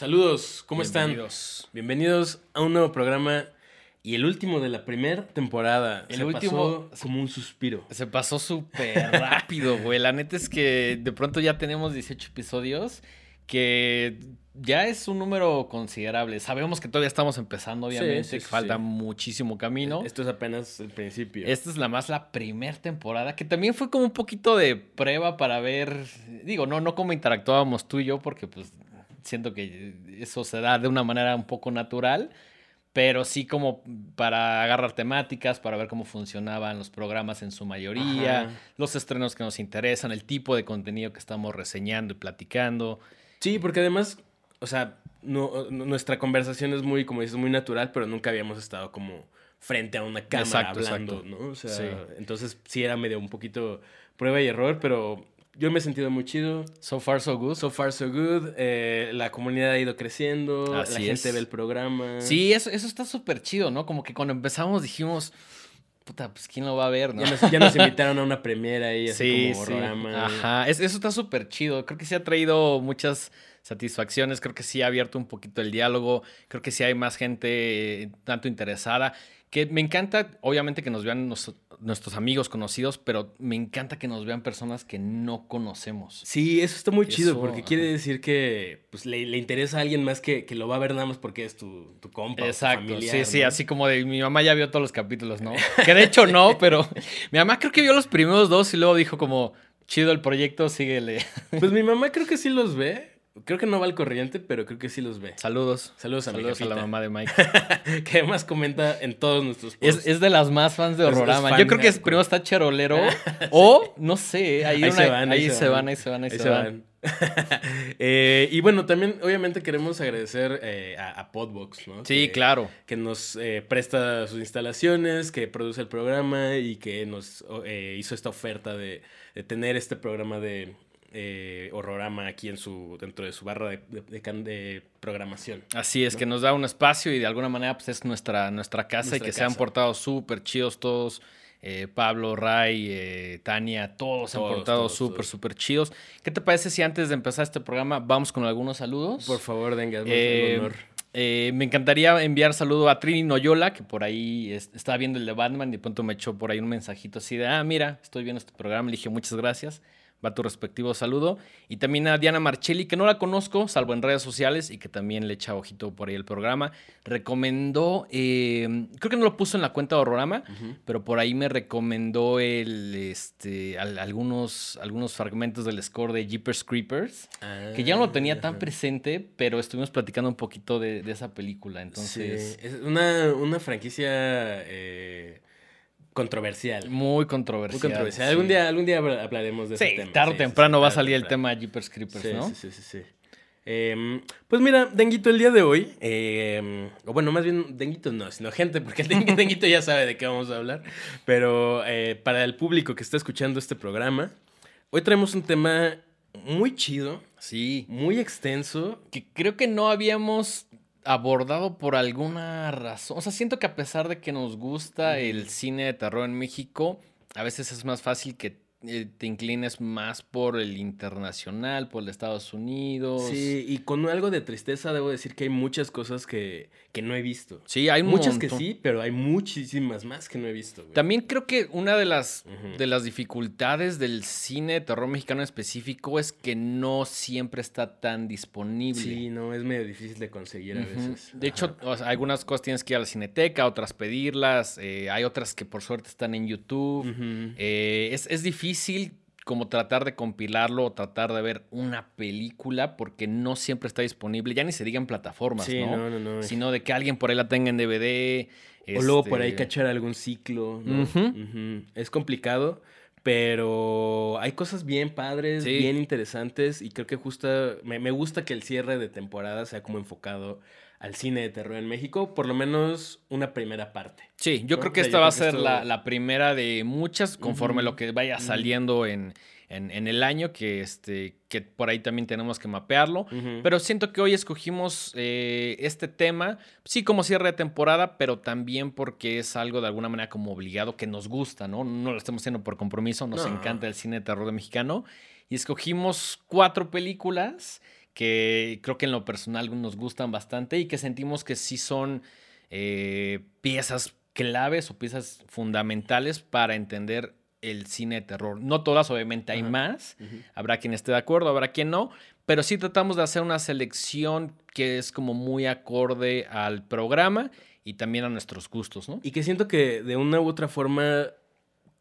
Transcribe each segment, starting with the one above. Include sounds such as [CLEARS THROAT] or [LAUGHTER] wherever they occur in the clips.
Saludos, ¿cómo Bienvenidos. están? Bienvenidos a un nuevo programa y el último de la primera temporada. El Se último- pasó como un suspiro. Se pasó súper rápido, güey. La neta es que de pronto ya tenemos 18 episodios, que ya es un número considerable. Sabemos que todavía estamos empezando, obviamente, sí, que sí, falta muchísimo camino. Esto es apenas el principio. Esta es la más la primera temporada, que también fue como un poquito de prueba para ver, digo, no, no como interactuábamos tú y yo, porque pues siento que eso se da de una manera un poco natural, pero sí como para agarrar temáticas, para ver cómo funcionaban los programas en su mayoría, Ajá. los estrenos que nos interesan, el tipo de contenido que estamos reseñando y platicando. Sí, porque además, o sea, no- nuestra conversación es muy, como dices, muy natural, pero nunca habíamos estado como frente a una cámara Exacto, hablando, exacto. ¿no? O sea, Sí. entonces sí era medio un poquito prueba y error, pero yo me he sentido muy chido. So far, so good. So far, so good. Eh, la comunidad ha ido creciendo. Así la gente es. ve el programa. Sí, eso, eso está súper chido, ¿no? Como que cuando empezamos dijimos, puta, pues quién lo va a ver, ¿no? Ya nos, ya nos invitaron a una premiera ahí, así como sí. Ajá, Es- eso está súper chido. Creo que sí ha traído muchas satisfacciones. Creo que sí ha abierto un poquito el diálogo. Creo que sí hay más gente eh, tanto interesada. Que me encanta, obviamente, que nos vean nos- nuestros amigos conocidos, pero me encanta que nos vean personas que no conocemos. Sí, eso está muy chido porque ajá. quiere decir que pues, le, le interesa a alguien más que, que lo va a ver nada más porque es tu, tu compa. o tu Exacto, familiar, sí, sí, así como de mi mamá ya vio todos los capítulos, ¿no? [LAUGHS] Que de hecho no, pero mi mamá creo que vio los primeros dos y luego dijo como, chido el proyecto, síguele. Pues mi mamá creo que sí los ve. Creo que no va al corriente, pero creo que sí los ve. Saludos. Saludos a Saludos a la mamá de [LAUGHS] Mike. que además comenta en todos nuestros posts. Es, es de las más fans de Horrorama. fan Yo creo que es- primero está Cherolero [LAUGHS] o, no sé, ahí, Ahí una- se van, ahí se van, ahí se van, ahí se van. [LAUGHS] Eh, y bueno, también obviamente queremos agradecer eh, a, a Podbox, ¿no? Sí, Que- claro. que nos eh, presta sus instalaciones, que produce el programa y que nos hizo esta oferta de, de tener este programa de eh, horrorama aquí en su dentro de su barra de, de- de can- de programación. Así es, que nos da un espacio y de alguna manera pues es nuestra, nuestra casa y que se han portado súper chidos todos. eh, Pablo, Ray, eh, Tania, todos se han Todos, portado todos, súper, todos. súper chidos. ¿Qué te parece si antes de empezar este programa vamos con algunos saludos? Por favor, venga, Eh, honor. eh, me encantaría enviar saludo a Trini Noyola, que por ahí es- estaba viendo el de Batman y de pronto me echó por ahí un mensajito así de, ah, mira, estoy viendo este programa. Le dije, muchas gracias. Va tu respectivo saludo. Y también a Diana Marchelli, que no la conozco, salvo en redes sociales, y que también le echa ojito por ahí el programa. Recomendó, eh, creo que no lo puso en la cuenta de Horrorama, pero por ahí me recomendó el, este, al- algunos, algunos fragmentos del score de Jeepers Creepers que ya no lo tenía tan presente, pero estuvimos platicando un poquito de, de esa película. Entonces, Sí, es una, una franquicia eh, controversial. muy controversial. Muy controversial. sí. Algún día, algún día habla- hablaremos de Sí, ese tema. tarde o Sí, temprano va a salir el tema Jeepers Creepers, ¿no? sí, sí, sí, sí. Em, pues mira, Denguito, el día de hoy, em, o bueno, más bien Denguito no, sino gente, porque [LAUGHS] Denguito ya sabe de qué vamos a hablar, pero eh, para el público que está escuchando este programa, hoy traemos un tema muy chido, Sí. muy extenso, Que creo que no habíamos abordado por alguna razón. O sea, siento que a pesar de que nos gusta el cine de terror en México, a veces es más fácil que te inclines más por el internacional, por el de Estados Unidos. sí, y con algo de tristeza debo decir que hay muchas cosas que, que no he visto. Sí, hay Muchas que montón. sí, pero hay muchísimas más que no he visto. güey. También creo que una de las, de las dificultades del cine de terror mexicano en específico es que no siempre está tan disponible. Sí, no, es medio difícil de conseguir a veces. De hecho, Ajá. o sea, algunas cosas tienes que ir a la cineteca, otras pedirlas, eh, hay otras que por suerte están en YouTube. Eh, es, es difícil como tratar de compilarlo o tratar de ver una película porque no siempre está disponible, ya ni se digan plataformas, Sí, ¿no? no, no, no. Sino de que alguien por ahí la tenga en DVD. O luego por ahí este, cachar algún ciclo. Es complicado, pero hay cosas bien padres, Sí. bien interesantes y creo que justo me, me gusta que el cierre de temporada sea como enfocado al cine de terror en México, por lo menos una primera parte. Sí, yo ¿no? creo que O sea, esta va a ser esto- la, la primera de muchas conforme Ujú. lo que vaya saliendo en, en, en el año, que, este, que por ahí también tenemos que mapearlo. Ujú. Pero siento que hoy escogimos eh, este tema, sí como cierre de temporada, pero también porque es algo de alguna manera como obligado que nos gusta, ¿no? No lo estamos haciendo por compromiso, nos No. encanta el cine de terror de mexicano. Y escogimos cuatro películas que creo que en lo personal nos gustan bastante y que sentimos que sí son eh, piezas claves o piezas fundamentales para entender el cine de terror. No todas, obviamente hay más. Habrá quien esté de acuerdo, habrá quien no. Pero sí tratamos de hacer una selección que es como muy acorde al programa y también a nuestros gustos, ¿no? Y que siento que de una u otra forma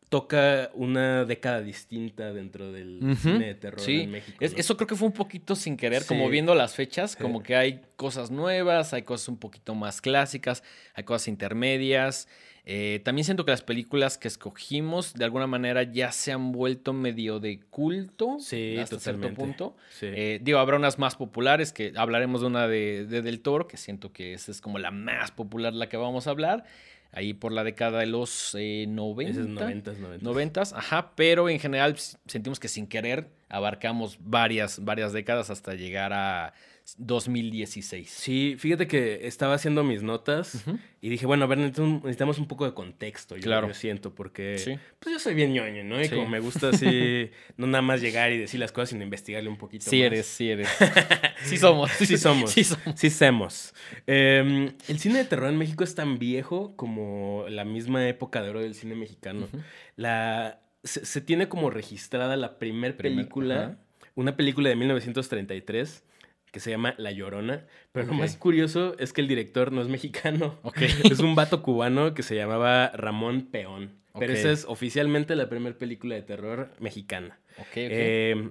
toca una década distinta dentro del cine de terror en México. Eso creo que fue un poquito sin querer, como viendo las fechas, como que hay cosas nuevas, hay cosas un poquito más clásicas, hay cosas intermedias. Eh, también siento que las películas que escogimos de alguna manera ya se han vuelto medio de culto sí, hasta cierto punto. Eh, digo, habrá unas más populares, que hablaremos de una de, de, Del Toro, que siento que esa es como la más popular la que vamos a hablar ahí por la década de los eh, 90. 90, 90. ajá, pero en general sentimos que sin querer abarcamos varias, varias décadas hasta llegar a 2016. Sí, fíjate que estaba haciendo mis notas y dije, bueno, a ver, necesitamos un poco de contexto, yo, claro. siento, porque pues yo soy bien ñoño, ¿no? Y como me gusta así, [LAUGHS] no nada más llegar y decir las cosas, sino investigarle un poquito sí más. Eres, sí eres, [LAUGHS] sí somos. sí somos. [LAUGHS] Sí somos. Sí somos. Em, el cine de terror en México es tan viejo como la misma época de oro del cine mexicano. La... Se, tiene como registrada la primer película, una película de 1933 que se llama La Llorona. Pero lo más curioso es que el director no es mexicano. [LAUGHS] es un vato cubano que se llamaba Ramón Peón. Pero esa es oficialmente la primera película de terror mexicana. Eh,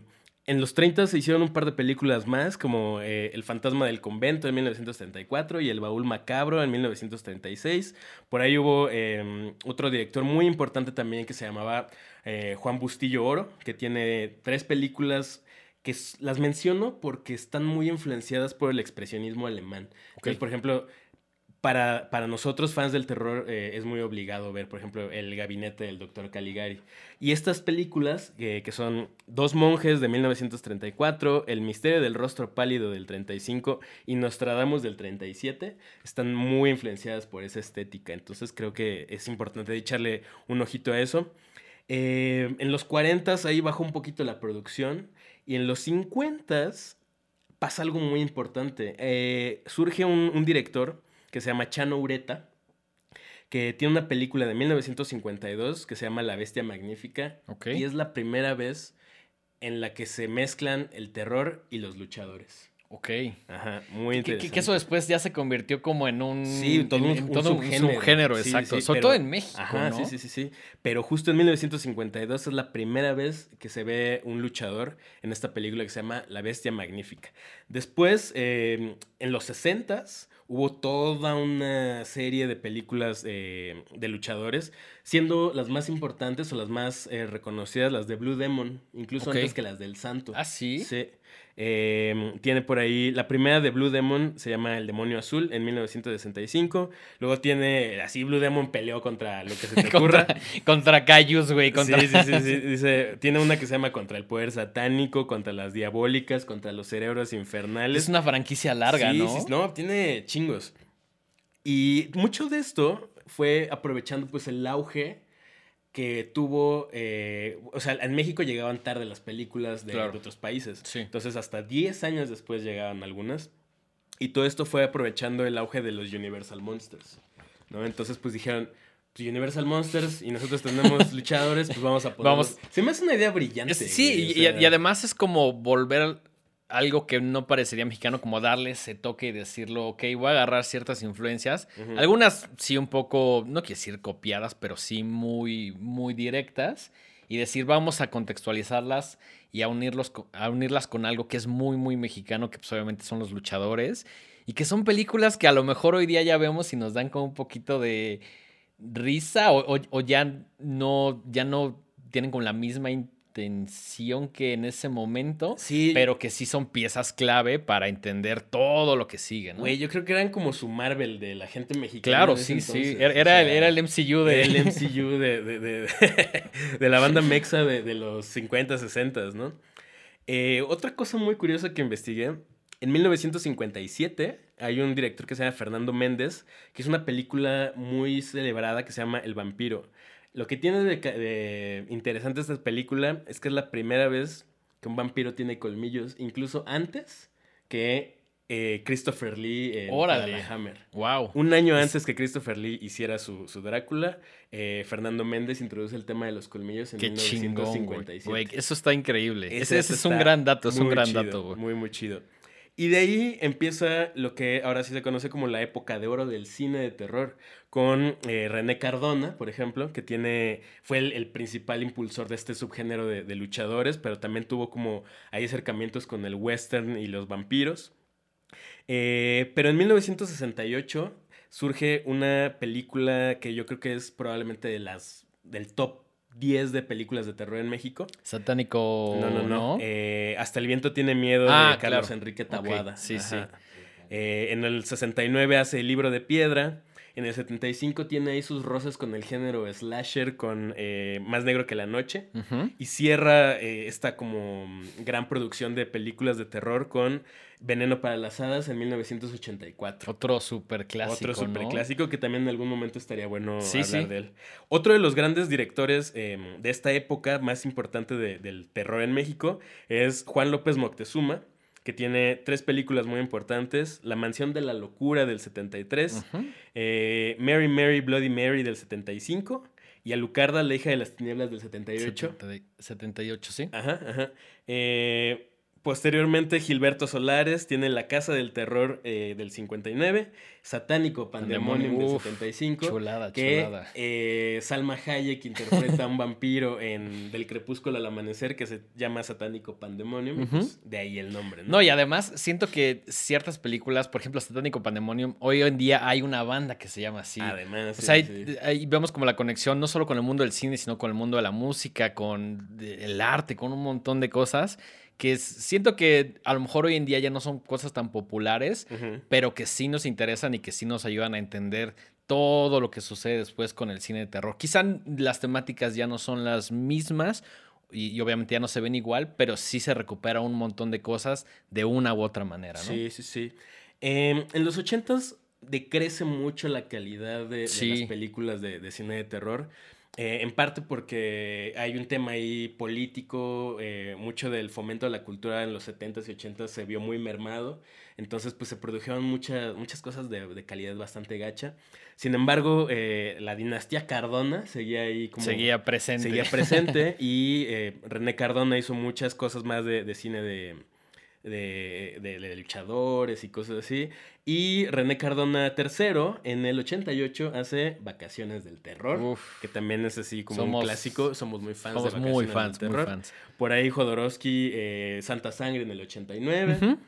en los 30 se hicieron un par de películas más, como eh, El fantasma del convento en 1934 y El baúl macabro en 1936. Por ahí hubo em, otro director muy importante también que se llamaba eh, Juan Bustillo Oro, que tiene tres películas que las menciono porque están muy influenciadas por el expresionismo alemán. por ejemplo, para, para, nosotros, fans del terror, eh, es muy obligado ver, por ejemplo, El gabinete del doctor Caligari. Y estas películas, que son Dos monjes de 1934, El misterio del rostro pálido del 35 y Nostradamus del 37, están muy influenciadas por esa estética. Entonces creo que es importante echarle un ojito a eso. Eh, en los 40 ahí bajó un poquito la producción y en los 50 pasa algo muy importante. Eh, surge un, director que se llama Chano Ureta, que tiene una película de 1952 que se llama La Bestia Magnífica. Y es la primera vez en la que se mezclan el terror y los luchadores. Ok. Ajá, muy interesante. Que, eso después ya se convirtió como en un. Sí, todo un, subgénero. exacto. Sobre todo en México. Ajá, sí, sí, sí, sí. Pero justo en 1952 es la primera vez que se ve un luchador en esta película que se llama La Bestia Magnífica. Después, eh, en los 60s, hubo toda una serie de películas eh, de luchadores, siendo las más importantes o las más eh, reconocidas las de Blue Demon, incluso antes que las del Santo. Ah, sí. Sí. Em, tiene por ahí la primera de Blue Demon, se llama El Demonio Azul, en 1965. Luego tiene, así Blue Demon peleó contra lo que se te [LAUGHS] ocurra. contra, Cayus, güey. Contra... Sí, sí, sí, [LAUGHS] Dice, tiene una que se llama Contra el Poder Satánico, contra las Diabólicas, contra los Cerebros Infernales. Es una franquicia larga, ¿no? Sí, no, tiene chingos. Y mucho de esto fue aprovechando pues el auge que tuvo, eh, o sea, en México llegaban tarde las películas de, otros países. Entonces, hasta 10 años después llegaban algunas. Y todo esto fue aprovechando el auge de los Universal Monsters. ¿no? Entonces, pues dijeron, pues, Universal Monsters y nosotros tenemos luchadores, pues vamos a poner. [LAUGHS] Vamos. Se me hace una idea brillante. sí, y, además es como volver algo que no parecería mexicano, como darle ese toque y decirlo, ok, voy a agarrar ciertas influencias. Algunas sí un poco, no quiero decir copiadas, pero sí muy, muy directas. Y decir, vamos a contextualizarlas y a, unirlos, a unirlas con algo que es muy, muy mexicano, que pues obviamente son los luchadores. Y que son películas que a lo mejor hoy día ya vemos y nos dan como un poquito de risa o, ya, no, ya no tienen con la misma tensión que en ese momento, sí. pero que sí son piezas clave para entender todo lo que sigue, ¿no? Güey, yo creo que eran como su Marvel de la gente mexicana. Claro, sí, sí. Era, era, el MCU de... el MCU de, [LAUGHS] de, la banda mexa de, los 50, 60, ¿no? Eh, otra cosa muy curiosa que investigué, en 1957 hay un director que se llama Fernando Méndez, que es una película muy celebrada que se llama El vampiro. Lo que tiene de, interesante esta película es que es la primera vez que un vampiro tiene colmillos, incluso antes que eh, Christopher Lee en Órale. Hammer. Wow. Un año antes que Christopher Lee hiciera su, su Drácula, eh, Fernando Méndez introduce el tema de los colmillos en Qué chingón, güey. 1957. Güey, Eso está increíble. Ese Ese, ese dato es un gran dato, es un gran chido, dato, güey. Muy, muy chido. Y de ahí empieza lo que ahora sí se conoce como la época de oro del cine de terror, con eh, René Cardona, por ejemplo, que tiene, fue el, principal impulsor de este subgénero de, de luchadores, pero también tuvo como ahí acercamientos con el western y los vampiros. Eh, pero en 1968 surge una película que yo creo que es probablemente de las del top 10 de películas de terror en México. Satánico. No, no, no. Eh, Hasta el viento tiene miedo Ah, de Carlos claro. Enrique Ok, Taboada. sí, sí. Eh, en el 69 hace El libro de piedra. En el 75 tiene ahí sus roces con el género slasher, con eh, Más negro que la noche. Y cierra eh, esta como gran producción de películas de terror con Veneno para las Hadas en 1984. Otro super clásico. Otro superclásico que también en algún momento estaría bueno Sí, hablar sí. de él. Otro de los grandes directores eh, de esta época, más importante de- del terror en México, es Juan López Moctezuma, que tiene tres películas muy importantes. La Mansión de la Locura del 73, Ujú. eh, Mary Mary Bloody Mary del 75 y Alucarda, la hija de las tinieblas del 78. 70 78, sí. Ajá, ajá. Eh, posteriormente, Gilberto Solares tiene La Casa del Terror eh, del 59, Satánico Pandemonium del Uf, 75, Chulada, que chulada. eh, Salma Hayek interpreta a un vampiro en Del Crepúsculo al Amanecer que se llama Satánico Pandemonium, pues, de ahí el nombre, ¿no? No, y además siento que ciertas películas, por ejemplo, Satánico Pandemonium, hoy en día hay una banda que se llama así. Además, O sí, sea, sí. vemos como la conexión no solo con el mundo del cine, sino con el mundo de la música, con el arte, con un montón de cosas que siento que a lo mejor hoy en día ya no son cosas tan populares, pero que sí nos interesan y que sí nos ayudan a entender todo lo que sucede después con el cine de terror. Quizá las temáticas ya no son las mismas y, y obviamente ya no se ven igual, pero sí se recupera un montón de cosas de una u otra manera, ¿no? Sí, sí, sí. Em, en los ochentas decrece mucho la calidad de, de las películas de, de cine de terror. Eh, en parte porque hay un tema ahí político, eh, mucho del fomento de la cultura en los 70s y 80s se vio muy mermado, entonces pues se produjeron muchas muchas cosas de, de calidad bastante gacha. Sin embargo, eh, la dinastía Cardona seguía ahí como... Seguía presente. Seguía presente [LAUGHS] y René Cardona hizo muchas cosas más de, de cine de, de, de- de luchadores y cosas así. Y René Cardona III en el 88 hace Vacaciones del Terror, Uf. que también es así como Somos- un clásico. Somos muy fans Somos de muy Vacaciones fans, del muy Terror. fans. Por ahí Jodorowsky, eh, Santa Sangre en el 89. Ujú.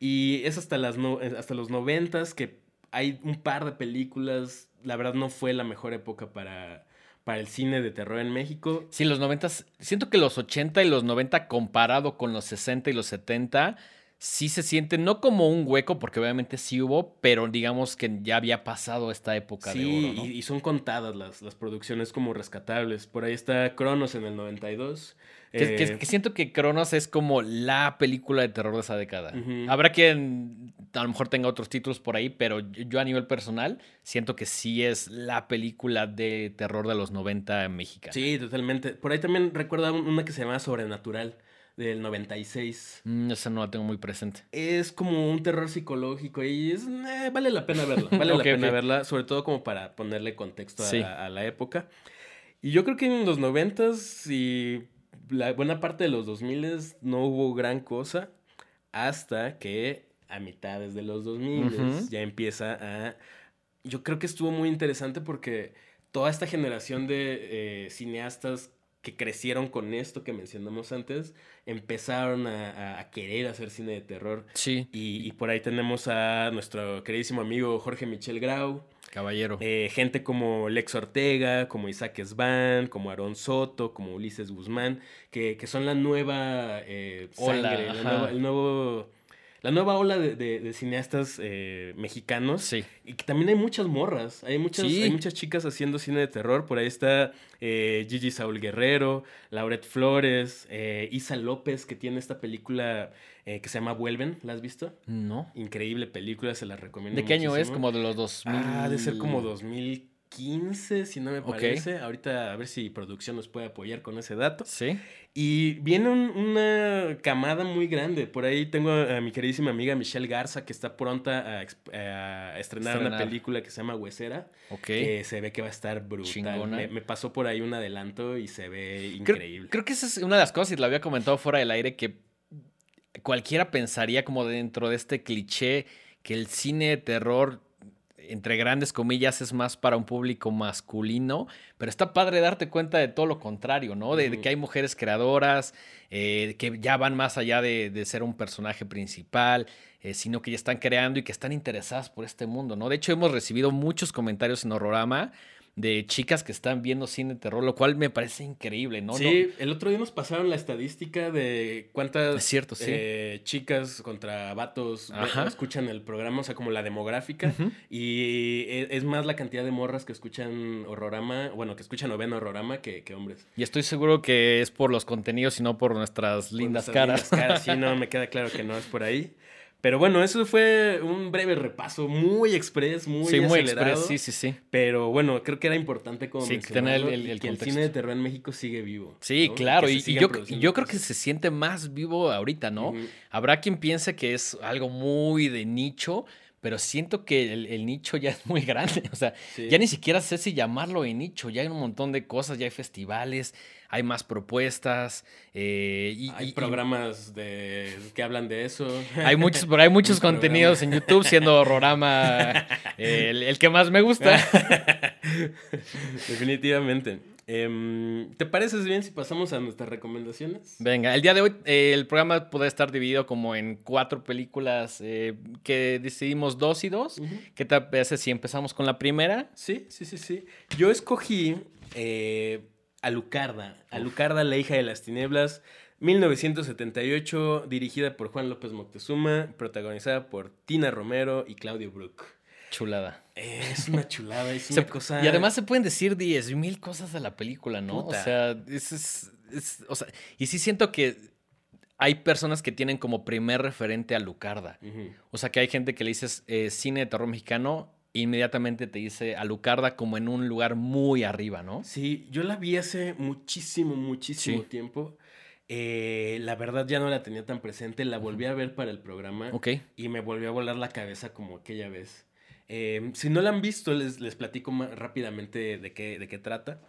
Y es hasta, las no- hasta los noventas que hay un par de películas. La verdad no fue la mejor época para, para el cine de terror en México. Sí, los 90, siento que los 80 y los 90 comparado con los 60 y los 70, sí se siente no como un hueco, porque obviamente sí hubo, pero digamos que ya había pasado esta época de Sí, oro, ¿no? y, y son contadas las, las producciones como rescatables. Por ahí está Cronos en el 92. Que, eh, que siento que Cronos es como la película de terror de esa década. Habrá quien a lo mejor tenga otros títulos por ahí, pero yo a nivel personal siento que sí es la película de terror de los 90 en México. Sí, totalmente. Por ahí también recuerda un- una que se llama Sobrenatural del 96. Mm, esa no la tengo muy presente. Es como un terror psicológico y es, eh, vale la pena verla. Vale [LAUGHS] la pena verla, sobre todo como para ponerle contexto a, Sí. a la época. Y yo creo que en los noventas y la buena parte de los 2000 no hubo gran cosa hasta que a mitades de los 2000 Ujú. ya empieza a... Yo creo que estuvo muy interesante porque toda esta generación de eh, cineastas que crecieron con esto que mencionamos antes, empezaron a querer hacer cine de terror. Sí, Y, y por ahí tenemos a nuestro queridísimo amigo Jorge Michel Grau, caballero. eh, gente como Lex Ortega, como Isaac Svan, como Aaron Soto, como Ulises Guzmán, que, que son la nueva eh, sangre, la ajá. nueva, el nuevo, la nueva ola de, de- de cineastas eh, mexicanos. sí. Y que también hay muchas morras, hay muchas, Sí. hay muchas chicas haciendo cine de terror. Por ahí está eh, Gigi Saúl Guerrero, Lauret Flores, eh, Isa López, que tiene esta película eh, que se llama Vuelven. ¿La has visto? No. Increíble película, se la recomiendo. ¿De qué año es? Como de los 2000. Ah, de ser como 2000. 15, si no me parece. Ahorita a ver si producción nos puede apoyar con ese dato. Sí. Y viene un- una camada muy grande. Por ahí tengo a, a mi queridísima amiga Michelle Garza, que está pronta a, a estrenar, una película que se llama Huesera, Ok. que se ve que va a estar brutal. Me, me pasó por ahí un adelanto y se ve Creo, increíble. creo que esa es una de las cosas, y lo había comentado fuera del aire, que cualquiera pensaría como dentro de este cliché que el cine de terror, entre grandes comillas, es más para un público masculino, pero está padre darte cuenta de todo lo contrario, ¿no? De, que hay mujeres creadoras, eh, que ya van más allá de, de ser un personaje principal, eh, sino que ya están creando y que están interesadas por este mundo, ¿no? De hecho, hemos recibido muchos comentarios en Horrorama de chicas que están viendo cine de terror, lo cual me parece increíble, ¿no? sí, el otro día nos pasaron la estadística de cuántas Es cierto, sí. eh, chicas contra vatos Ajá. escuchan el programa, o sea, como la demográfica. Y e- es más la cantidad de morras que escuchan horrorama, bueno, que escuchan o ven horrorama que, que hombres. Y estoy seguro que es por los contenidos y no por nuestras Por lindas nuestras caras. lindas caras, Sí, no, [LAUGHS] me queda claro que no es por ahí. Pero bueno, eso fue un breve repaso, muy express, muy sí, muy express, sí, sí, sí. Pero bueno, creo que era importante como Sí, tener el- el- el que el contexto. cine de terror en México sigue vivo. Sí, ¿no? claro, y, yo, yo creo que se siente más vivo ahorita, ¿no? Habrá quien piense que es algo muy de nicho, pero siento que el, el nicho ya es muy grande. [LAUGHS] O sea, Sí. ya ni siquiera sé si llamarlo de nicho. Ya hay un montón de cosas, ya hay festivales, hay más propuestas. eh, y, Hay y- y programas de que hablan de eso. hay muchos, pero hay [LAUGHS] muchos programa. contenidos en YouTube, siendo Horrorama eh, [LAUGHS] el, el que más me gusta. [LAUGHS] Definitivamente. Em, ¿Te pareces bien si pasamos a nuestras recomendaciones? Venga, el día de hoy eh, el programa puede estar dividido como en cuatro películas eh, que decidimos dos y dos. ¿Qué te parece si empezamos con la primera? Sí, sí, sí, sí. Yo escogí eh, Alucarda. Alucarda, la hija de las tinieblas, 1978, dirigida por Juan López Moctezuma, protagonizada por Tina Romero y Claudio Brook. Chulada. Eh, es una chulada, es [LAUGHS] una cosa... Y además se pueden decir 10 mil cosas de la película, ¿no? Puta. O sea, es, es- es- o sea, y sí siento que hay personas que tienen como primer referente a Lucarda. O sea, que hay gente que le dices eh, cine de terror mexicano, inmediatamente te dice a Lucarda como en un lugar muy arriba, ¿no? Sí, yo la vi hace muchísimo, muchísimo Sí. tiempo. Eh, la verdad ya no la tenía tan presente, la volví a ver para el programa Ok. y me volvió a volar la cabeza como aquella vez. Eh, si no la han visto, les, les platico rápidamente de qué, de qué trata.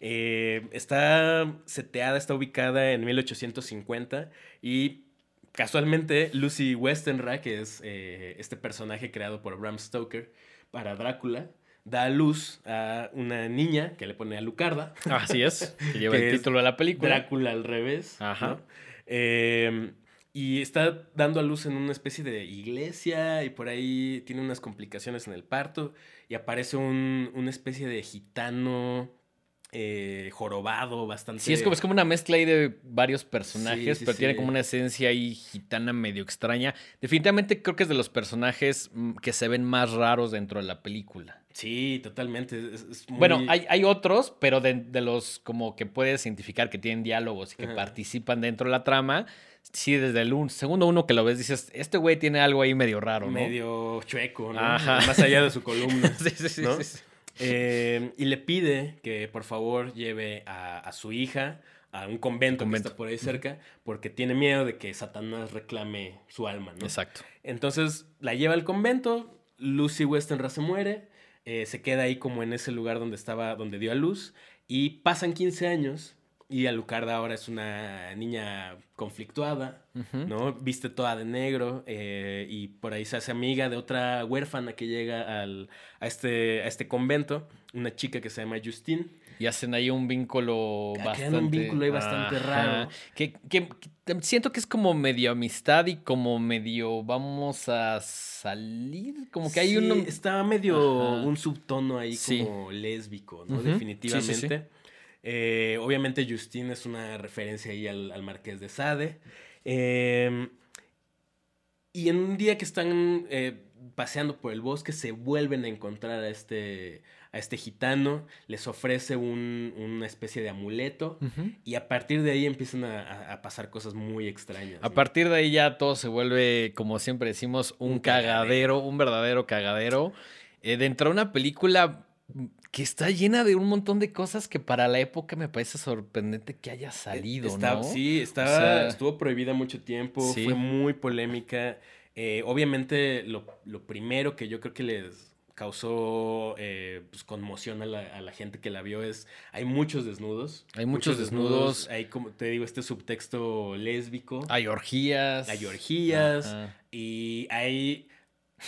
Eh, está seteada, está ubicada en 1850 y casualmente Lucy Westenra, que es este personaje creado por Bram Stoker para Drácula, da a luz a una niña que le pone a Lucarda. Así es. Que [LAUGHS] lleva Que el título de la película. Drácula al revés. Ajá. ¿no? Eh, y está dando a luz en una especie de iglesia y por ahí tiene unas complicaciones en el parto y aparece un, una especie de gitano eh, jorobado bastante... Sí, es como, es como una mezcla ahí de varios personajes, Sí, sí, pero tiene como una esencia ahí gitana medio extraña. Definitivamente creo que es de los personajes mm, que se ven más raros dentro de la película. Sí, totalmente. es- es muy- Bueno, hay, hay otros, pero de, de los como que puedes identificar que tienen diálogos y que Ajá. participan dentro de la trama. Sí, desde el un- segundo uno que lo ves, dices, este güey tiene algo ahí medio raro, ¿no? medio chueco, ¿no? Ajá. Más allá de su [LAUGHS] columna. sí, sí, sí, ¿no? sí, sí. Eh, y le pide que por favor lleve a, a su hija a un convento, Convento. que está por ahí cerca, porque tiene miedo de que Satanás reclame su alma, ¿no? Exacto. Entonces la lleva al convento, Lucy Westenra se muere, eh, se queda ahí como en ese lugar donde estaba, donde dio a luz, y pasan 15 años, y Alucarda ahora es una niña conflictuada. ¿no? Viste toda de negro eh, y por ahí se hace amiga de otra huérfana que llega al, a, este, a este convento, una chica que se llama Justine. Y hacen ahí un vínculo Ah, bastante. un vínculo ahí bastante raro. Que, que- que siento que es como medio amistad y como medio vamos a salir. Como que hay uno. Está medio Ajá. un subtono ahí Sí. como lésbico, ¿no? Definitivamente. Sí. Eh, obviamente Justine es una referencia ahí al, al Marqués de Sade. Eh, y en un día que están eh, paseando por el bosque, se vuelven a encontrar a este, a este gitano, les ofrece un- una especie de amuleto, y a partir de ahí empiezan a, a- a pasar cosas muy extrañas. A ¿no? partir de ahí ya todo se vuelve, como siempre decimos, un, Un cagadero, cagadero. un verdadero cagadero. Eh, dentro de una película que está llena de un montón de cosas que para la época me parece sorprendente que haya salido, Está- ¿no? Sí, estaba, O sea, estuvo prohibida mucho tiempo, Sí. fue muy polémica. Eh, obviamente, lo, lo primero que yo creo que les causó eh, pues, conmoción a la, a la gente que la vio es, hay muchos desnudos. Hay muchos desnudos. Hay, como te digo, este subtexto lésbico. Hay orgías. Hay orgías. Ajá. Y hay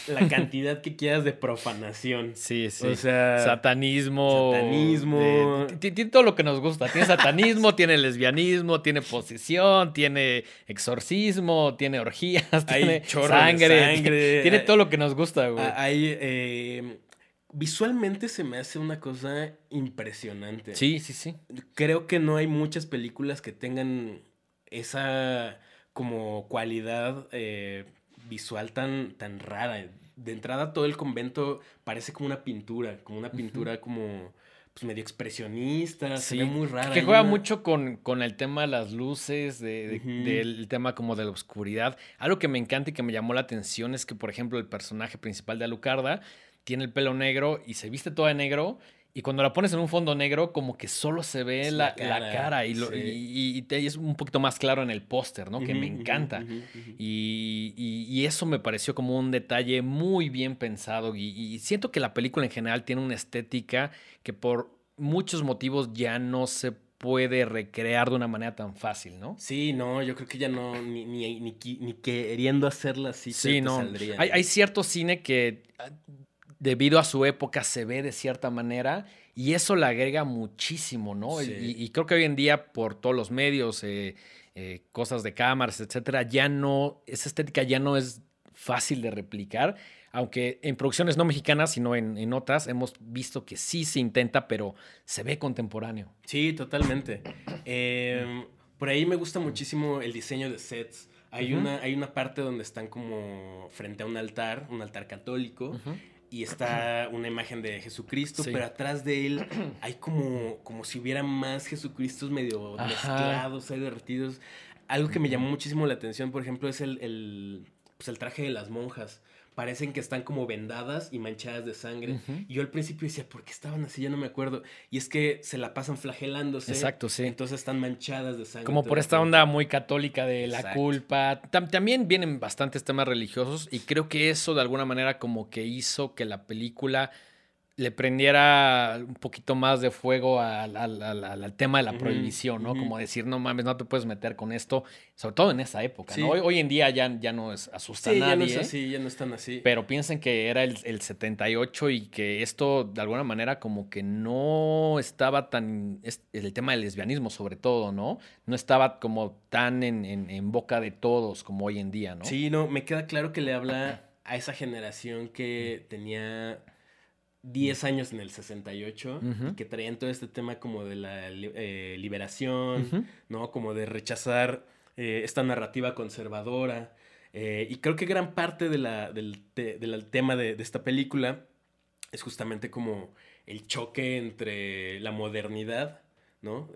la cantidad que quieras de profanación. Sí, sí. O sea, satanismo. satanismo. de- Tiene todo lo que nos gusta. Tiene satanismo, [LAUGHS] tiene lesbianismo, tiene posesión, tiene exorcismo, tiene orgías, [LAUGHS] Hay tiene sangre. sangre, Tiene todo lo que nos gusta, güey. Ah, Hay, eh, visualmente se me hace una cosa impresionante. Sí, sí, sí. Creo que no hay muchas películas que tengan esa como cualidad eh, visual tan, tan rara. De entrada todo el convento parece como una pintura, como una pintura como pues medio expresionista, se ve muy rara. Que juega una- mucho con, con el tema de las luces, de, del tema como de la oscuridad. Algo que me encanta y que me llamó la atención es que, por ejemplo, el personaje principal de Alucarda tiene el pelo negro y se viste toda de negro. Y cuando la pones en un fondo negro, como que solo se ve la, la la cara, y, lo- sí. y- y te- y es un poquito más claro en el póster, ¿no? Que me encanta. ujú. Y, eso me pareció como un detalle muy bien pensado. Y, siento que la película en general tiene una estética que por muchos motivos ya no se puede recrear de una manera tan fácil, ¿no? Sí, no, yo creo que ya no, ni, ni, ni, queriendo hacerla así Sí, no. saldría. Hay, hay cierto cine que ah, debido a su época se ve de cierta manera y eso le agrega muchísimo, ¿no? Sí. Y, y creo que hoy en día por todos los medios, eh, eh, cosas de cámaras, etcétera, ya no, esa estética ya no es fácil de replicar. Aunque en producciones no mexicanas, sino en, en otras, hemos visto que sí se intenta, pero se ve contemporáneo. Sí, totalmente. Eh, por ahí me gusta muchísimo el diseño de sets. Hay, una, hay una parte donde están como frente a un altar, un altar católico, y está [CLEARS THROAT] una imagen de Jesucristo, Sí. pero atrás de él [CLEARS THROAT] hay como, como si hubiera más Jesucristos medio Ajá. mezclados, ahí derretidos. Algo que me llamó muchísimo la atención, por ejemplo, es el, el, pues el traje de las monjas. Parecen que están como vendadas y manchadas de sangre. Y yo al principio decía, ¿por qué estaban así? Ya no me acuerdo. Y es que se la pasan flagelándose. Exacto, sí. Entonces están manchadas de sangre. Como por esta tiempo. onda muy católica de la Exacto. culpa. Tam- también vienen bastantes temas religiosos y creo que eso de alguna manera como que hizo que la película le prendiera un poquito más de fuego al, al- al- al- al tema de la prohibición, ¿no? Como decir, no mames, no te puedes meter con esto, sobre todo en esa época, Sí. ¿no? Hoy, hoy en día ya, ya no es asusta Sí, a nadie. ya no es ¿eh? así, ya no están así. Pero piensen que era el, el 78 y que esto de alguna manera como que no estaba tan, es- el tema del lesbianismo sobre todo, ¿no? No estaba como tan en, en- en boca de todos como hoy en día, ¿no? Sí, no, me queda claro que le habla [CLEARS THROAT] a esa generación que tenía 10 años en el 68 Ujú. y que traían todo este tema como de la eh, liberación. ¿no? Como de rechazar eh, esta narrativa conservadora. Eh, y creo que gran parte de la- del, te- del tema de, de esta película es justamente como el choque entre la modernidad, ¿no?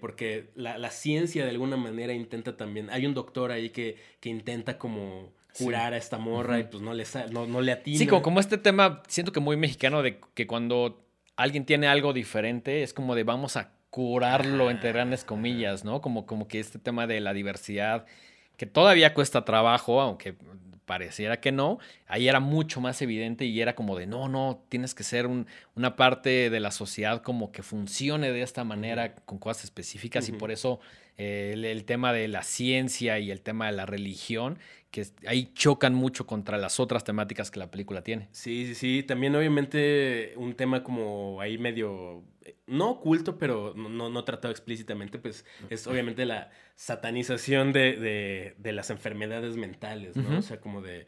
Porque la, la ciencia de alguna manera intenta también, hay un doctor ahí que, que intenta como Sí. curar a esta morra y pues no le, no, no le atina. Sí, como, como este tema, siento que muy mexicano de que cuando alguien tiene algo diferente, es como de vamos a curarlo, entre grandes comillas, ¿no? Como, como que este tema de la diversidad, que todavía cuesta trabajo, aunque pareciera que no, ahí era mucho más evidente y era como de, no, no, tienes que ser un- una parte de la sociedad como que funcione de esta manera con cosas específicas y por eso eh, el, el tema de la ciencia y el tema de la religión, que ahí chocan mucho contra las otras temáticas que la película tiene. Sí, sí, sí. También obviamente un tema como ahí medio, eh, no oculto, pero no, no, tratado explícitamente, pues es obviamente la satanización de, de, de las enfermedades mentales, ¿no? O sea, como de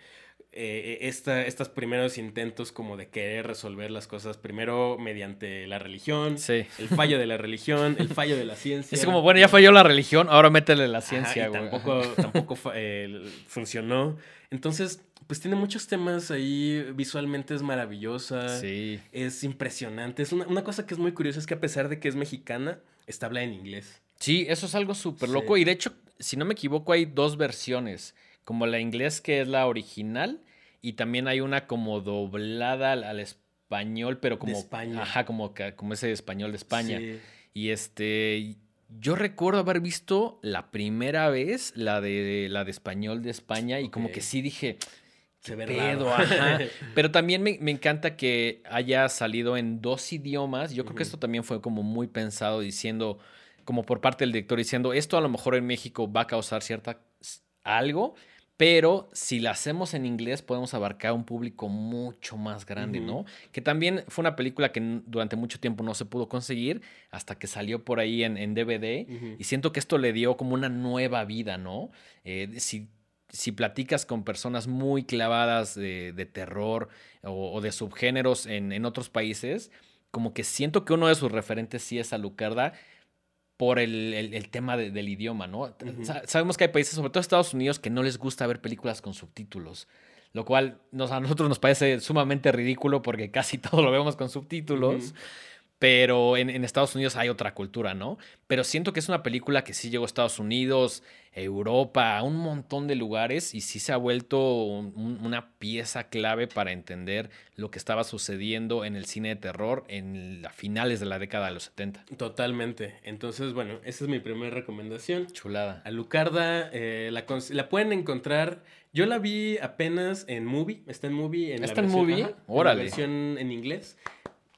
eh, esta, estos primeros intentos como de querer resolver las cosas primero mediante la religión, Sí. el fallo de la religión, el fallo de la [LAUGHS] ciencia. Es como, bueno, ya falló la religión, ahora métele la Ajá, ciencia, y güey. tampoco, tampoco eh, funcionó. Entonces, pues tiene muchos temas ahí, visualmente es maravillosa. Sí. Es impresionante. Es una, una cosa que es muy curiosa es que a pesar de que es mexicana, está hablada en inglés. Sí, eso es algo súper Sí. loco. Y de hecho, si no me equivoco, hay dos versiones. Como la inglés, que es la original, y también hay una como doblada al, al español, pero como. España. Ajá, como, como ese español de España. Sí. Y este. Yo recuerdo haber visto la primera vez la de la de español de España y como que sí dije. Se ve pedo, raro. ajá. [LAUGHS] Pero también me, me encanta que haya salido en dos idiomas. Yo creo que esto también fue como muy pensado diciendo, como por parte del director diciendo, esto a lo mejor en México va a causar cierta algo, pero si la hacemos en inglés podemos abarcar un público mucho más grande. ¿no? Que también fue una película que durante mucho tiempo no se pudo conseguir hasta que salió por ahí en, en DVD. Y siento que esto le dio como una nueva vida, ¿no? Eh, si, si platicas con personas muy clavadas de, de terror o, o de subgéneros en, en otros países, como que siento que uno de sus referentes sí es Alucarda por el, el- el tema de- del idioma, ¿no? Sabemos que hay países, sobre todo Estados Unidos, que no les gusta ver películas con subtítulos. Lo cual nos, a nosotros nos parece sumamente ridículo porque casi [LAUGHS] todo lo vemos con subtítulos. Pero en, en Estados Unidos hay otra cultura, ¿no? Pero siento que es una película que sí llegó a Estados Unidos, Europa, a un montón de lugares y sí se ha vuelto un- un- una pieza clave para entender lo que estaba sucediendo en el cine de terror en la finales de la década de los 70. Totalmente. Entonces, bueno, esa es mi primera recomendación. Chulada. Alucarda, eh, la, pueden encontrar. Yo la vi apenas en Movie. Está en Movie. En la ¿Está en versión- Movie? ajá, en Órale. la versión en inglés.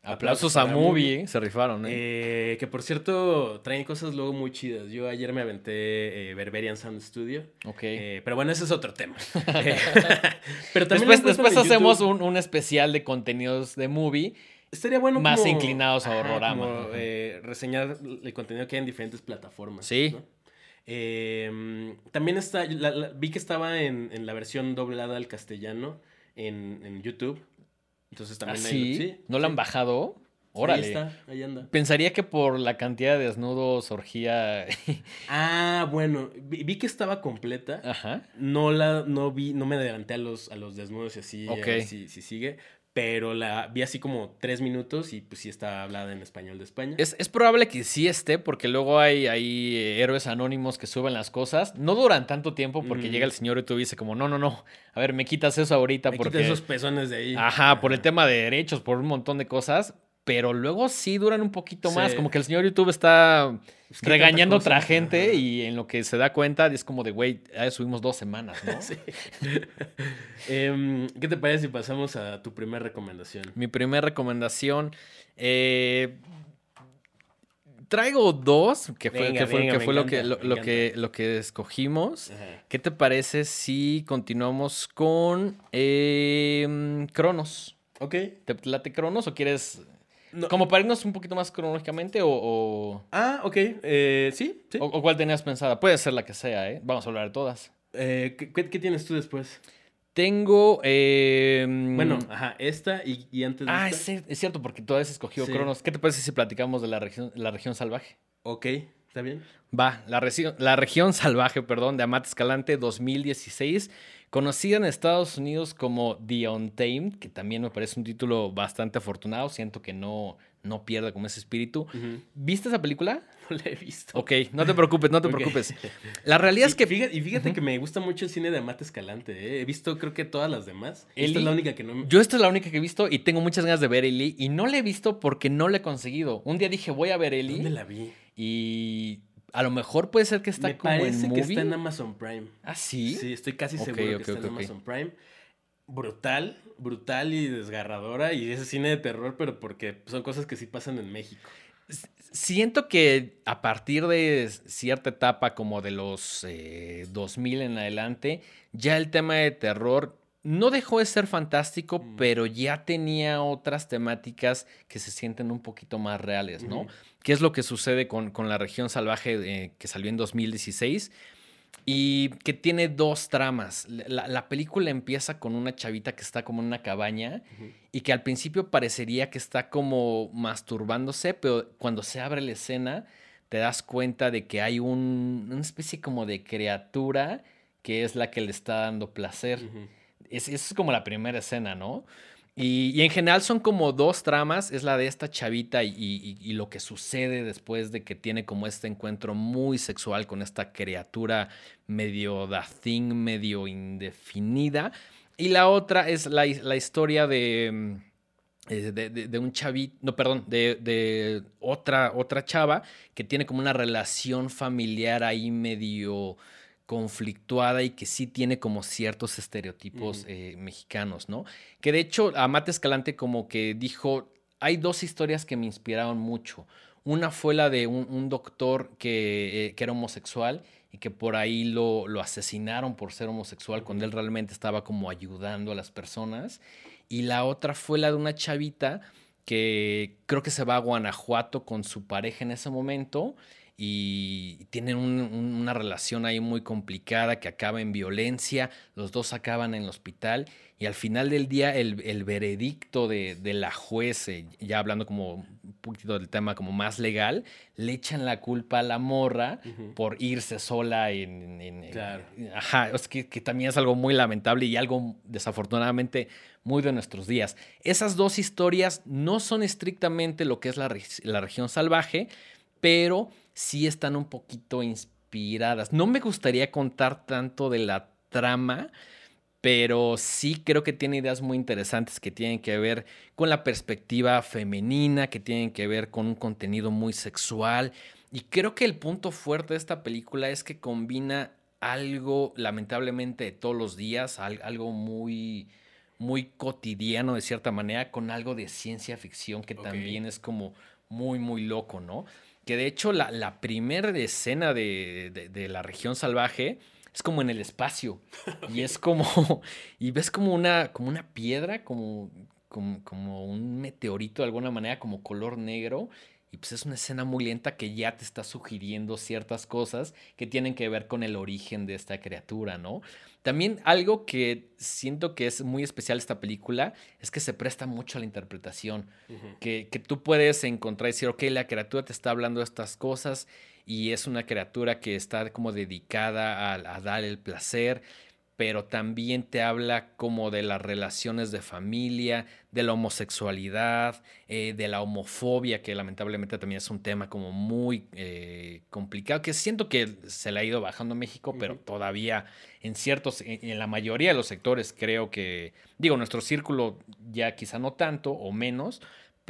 Aplausos a Movie, ¿eh? se rifaron, ¿eh? Eh, que por cierto, traen cosas luego muy chidas. Yo ayer me aventé eh, Berberian Sound Studio. ok. Eh, pero bueno, ese es otro tema. [LAUGHS] Eh, [LAUGHS] pero también después hacemos un, un especial de contenidos de Movie. Estaría bueno más como- inclinados a ajá, Horrorama. como, eh, reseñar el contenido que hay en diferentes plataformas. Sí. ¿no? Eh, también está, la- la- vi que estaba en, en la versión doblada al castellano en, en YouTube. Entonces ¿Ah, también hay- sí, ¿No la han bajado? Órale. Ahí está, ahí anda. Pensaría que por la cantidad de desnudos, orgía. [LAUGHS] Ah, bueno, vi, que estaba completa. Ajá. No la, no vi, no me adelanté a los, a los desnudos y así, a Ok. ver si, si sigue. Pero la vi así como tres minutos y pues sí está hablada en español de España. Es, es probable que sí esté, porque luego hay, hay eh, héroes anónimos que suben las cosas. No duran tanto tiempo porque llega el señor y tú dice como, no, no, no. A ver, me quitas eso ahorita Me porque. quita esos pezones de ahí. Ajá, por el tema de derechos, por un montón de cosas. Pero luego sí duran un poquito más. Sí. Como que el señor YouTube está Es que hay regañando a otra gente Ajá. y en lo que se da cuenta es como de, güey, subimos dos semanas, ¿no? [LAUGHS] Sí. [LAUGHS] Em, ¿Qué te parece si pasamos a tu primera recomendación? Mi primera recomendación. eh, traigo dos, que fue, Venga, que fue, venga, que lo, que, lo, que, lo que escogimos. Ajá. ¿Qué te parece si continuamos con eh, Cronos? Ok. ¿Te late Cronos o quieres No- como para irnos un poquito más cronológicamente o, o, Ah, ok. Eh, sí, sí. o- o cuál tenías pensada? Puede ser la que sea, ¿eh? Vamos a hablar de todas. Eh, ¿qué, qué- tienes tú después? Tengo... eh, Bueno, ajá, esta y, y antes de Ah, es, esta. es cierto, porque tú has escogido Sí. Cronos. ¿Qué te parece si platicamos de la región, la región salvaje? Ok, ¿está bien? Va, la, la región salvaje, perdón, de Amat Escalante 2016, conocida en Estados Unidos como The Untamed, que también me parece un título bastante afortunado, siento que no, no pierde como ese espíritu. ¿Viste esa película? [LAUGHS] No la he visto. Ok, no te preocupes, no te [LAUGHS] preocupes. La realidad es que... fíjate, y fíjate que me gusta mucho el cine de Amate Escalante. ¿eh? He visto creo que todas las demás. Eli- Esta es la única que no me... Yo esta es la única que he visto y tengo muchas ganas de ver Eli y no la he visto porque no la he conseguido. Un día dije voy a ver Eli ¿Dónde la vi? y a lo mejor puede ser que está me como en parece que está en Amazon Prime. ¿Ah, sí? Sí, estoy casi seguro ok, que está en. Amazon Prime. Brutal, brutal y desgarradora. Y ese cine de terror, pero porque son cosas que sí pasan en México. Siento que a partir de cierta etapa, como de los eh, 2000 en adelante, ya el tema de terror no dejó de ser fantástico, Mm. pero ya tenía otras temáticas que se sienten un poquito más reales, ¿no? ¿Qué es lo que sucede con, con la región salvaje eh, que salió en 2016? Y que tiene dos tramas. La, la película empieza con una chavita que está como en una cabaña y que al principio parecería que está como masturbándose, pero cuando se abre la escena te das cuenta de que hay un- una especie como de criatura que es la que le está dando placer. Es, es como la primera escena, ¿no? Y, y en general son como dos tramas, es la de esta chavita y, y- lo que sucede después de que tiene como este encuentro muy sexual con esta criatura medio da medio indefinida. Y la otra es la, la historia de, eh, de, de, un chavito, no, perdón, de, de, otra, otra chava que tiene como una relación familiar ahí medio conflictuada y que sí tiene como ciertos estereotipos uh -huh. eh, mexicanos, ¿no? Que de hecho Amate Escalante como que dijo, hay dos historias que me inspiraron mucho. Una fue la de un, un doctor que, eh, que, era homosexual y que por ahí lo, lo asesinaron por ser homosexual uh -huh. cuando él realmente estaba como ayudando a las personas. Y la otra fue la de una chavita que creo que se va a Guanajuato con su pareja en ese momento y tienen un, un, una relación ahí muy complicada que acaba en violencia, los dos acaban en el hospital y al final del día el, el veredicto de, de, la juez, ya hablando como un poquito del tema como más legal, le echan la culpa a la morra uh -huh. por irse sola en... en claro. En, ajá, es que, que también es algo muy lamentable y algo desafortunadamente muy de nuestros días. Esas dos historias no son estrictamente lo que es la, la región salvaje, pero sí están un poquito inspiradas. No me gustaría contar tanto de la trama, pero sí creo que tiene ideas muy interesantes que tienen que ver con la perspectiva femenina, que tienen que ver con un contenido muy sexual. Y creo que el punto fuerte de esta película es que combina algo lamentablemente de todos los días, algo muy muy cotidiano de cierta manera con algo de ciencia ficción que okay. también es como muy muy loco, ¿no? Que de hecho la, la primera escena de, de, de, la región salvaje es como en el espacio. [LAUGHS] Y es como [LAUGHS] y ves como una como una piedra como, como como un meteorito de alguna manera como color negro y pues es una escena muy lenta que ya te está sugiriendo ciertas cosas que tienen que ver con el origen de esta criatura, ¿no? También algo que siento que es muy especial esta película es que se presta mucho a la interpretación. Uh -huh. que, que, tú puedes encontrar y decir, ok, la criatura te está hablando de estas cosas y es una criatura que está como dedicada a, a dar el placer, pero también te habla como de las relaciones de familia, de la homosexualidad, eh, de la homofobia, que lamentablemente también es un tema como muy eh, complicado, que siento que se le ha ido bajando en México, uh -huh. pero todavía en ciertos, en, en, la mayoría de los sectores creo que, digo, nuestro círculo ya quizá no tanto o menos,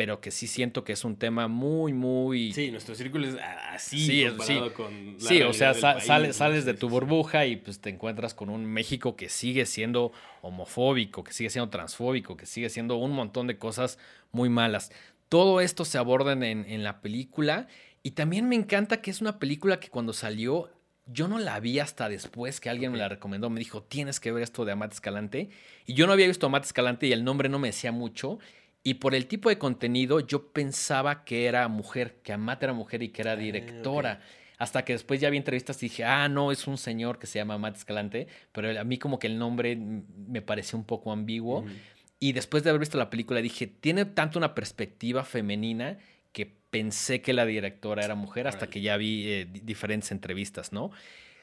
pero que sí siento que es un tema muy, muy... Sí, nuestro círculo es así sí, comparado sí. con la Sí, o sea, país, sales, sales de tu burbuja y pues te encuentras con un México que sigue siendo homofóbico, que sigue siendo transfóbico, que sigue siendo un montón de cosas muy malas. Todo esto se aborda en, en la película y también me encanta que es una película que cuando salió yo no la vi hasta después que alguien okay. me la recomendó. Me dijo, tienes que ver esto de Amate Escalante. Y yo no había visto Amate Escalante y el nombre no me decía mucho. Y por el tipo de contenido, yo pensaba que era mujer, que Amat era mujer y que era directora. Ah, okay. Hasta que después ya vi entrevistas y dije, ah, no, es un señor que se llama Amat Escalante. Pero a mí como que el nombre me pareció un poco ambiguo. Y después de haber visto la película dije, tiene tanto una perspectiva femenina que pensé que la directora era mujer hasta que ya vi eh, diferentes entrevistas, ¿no?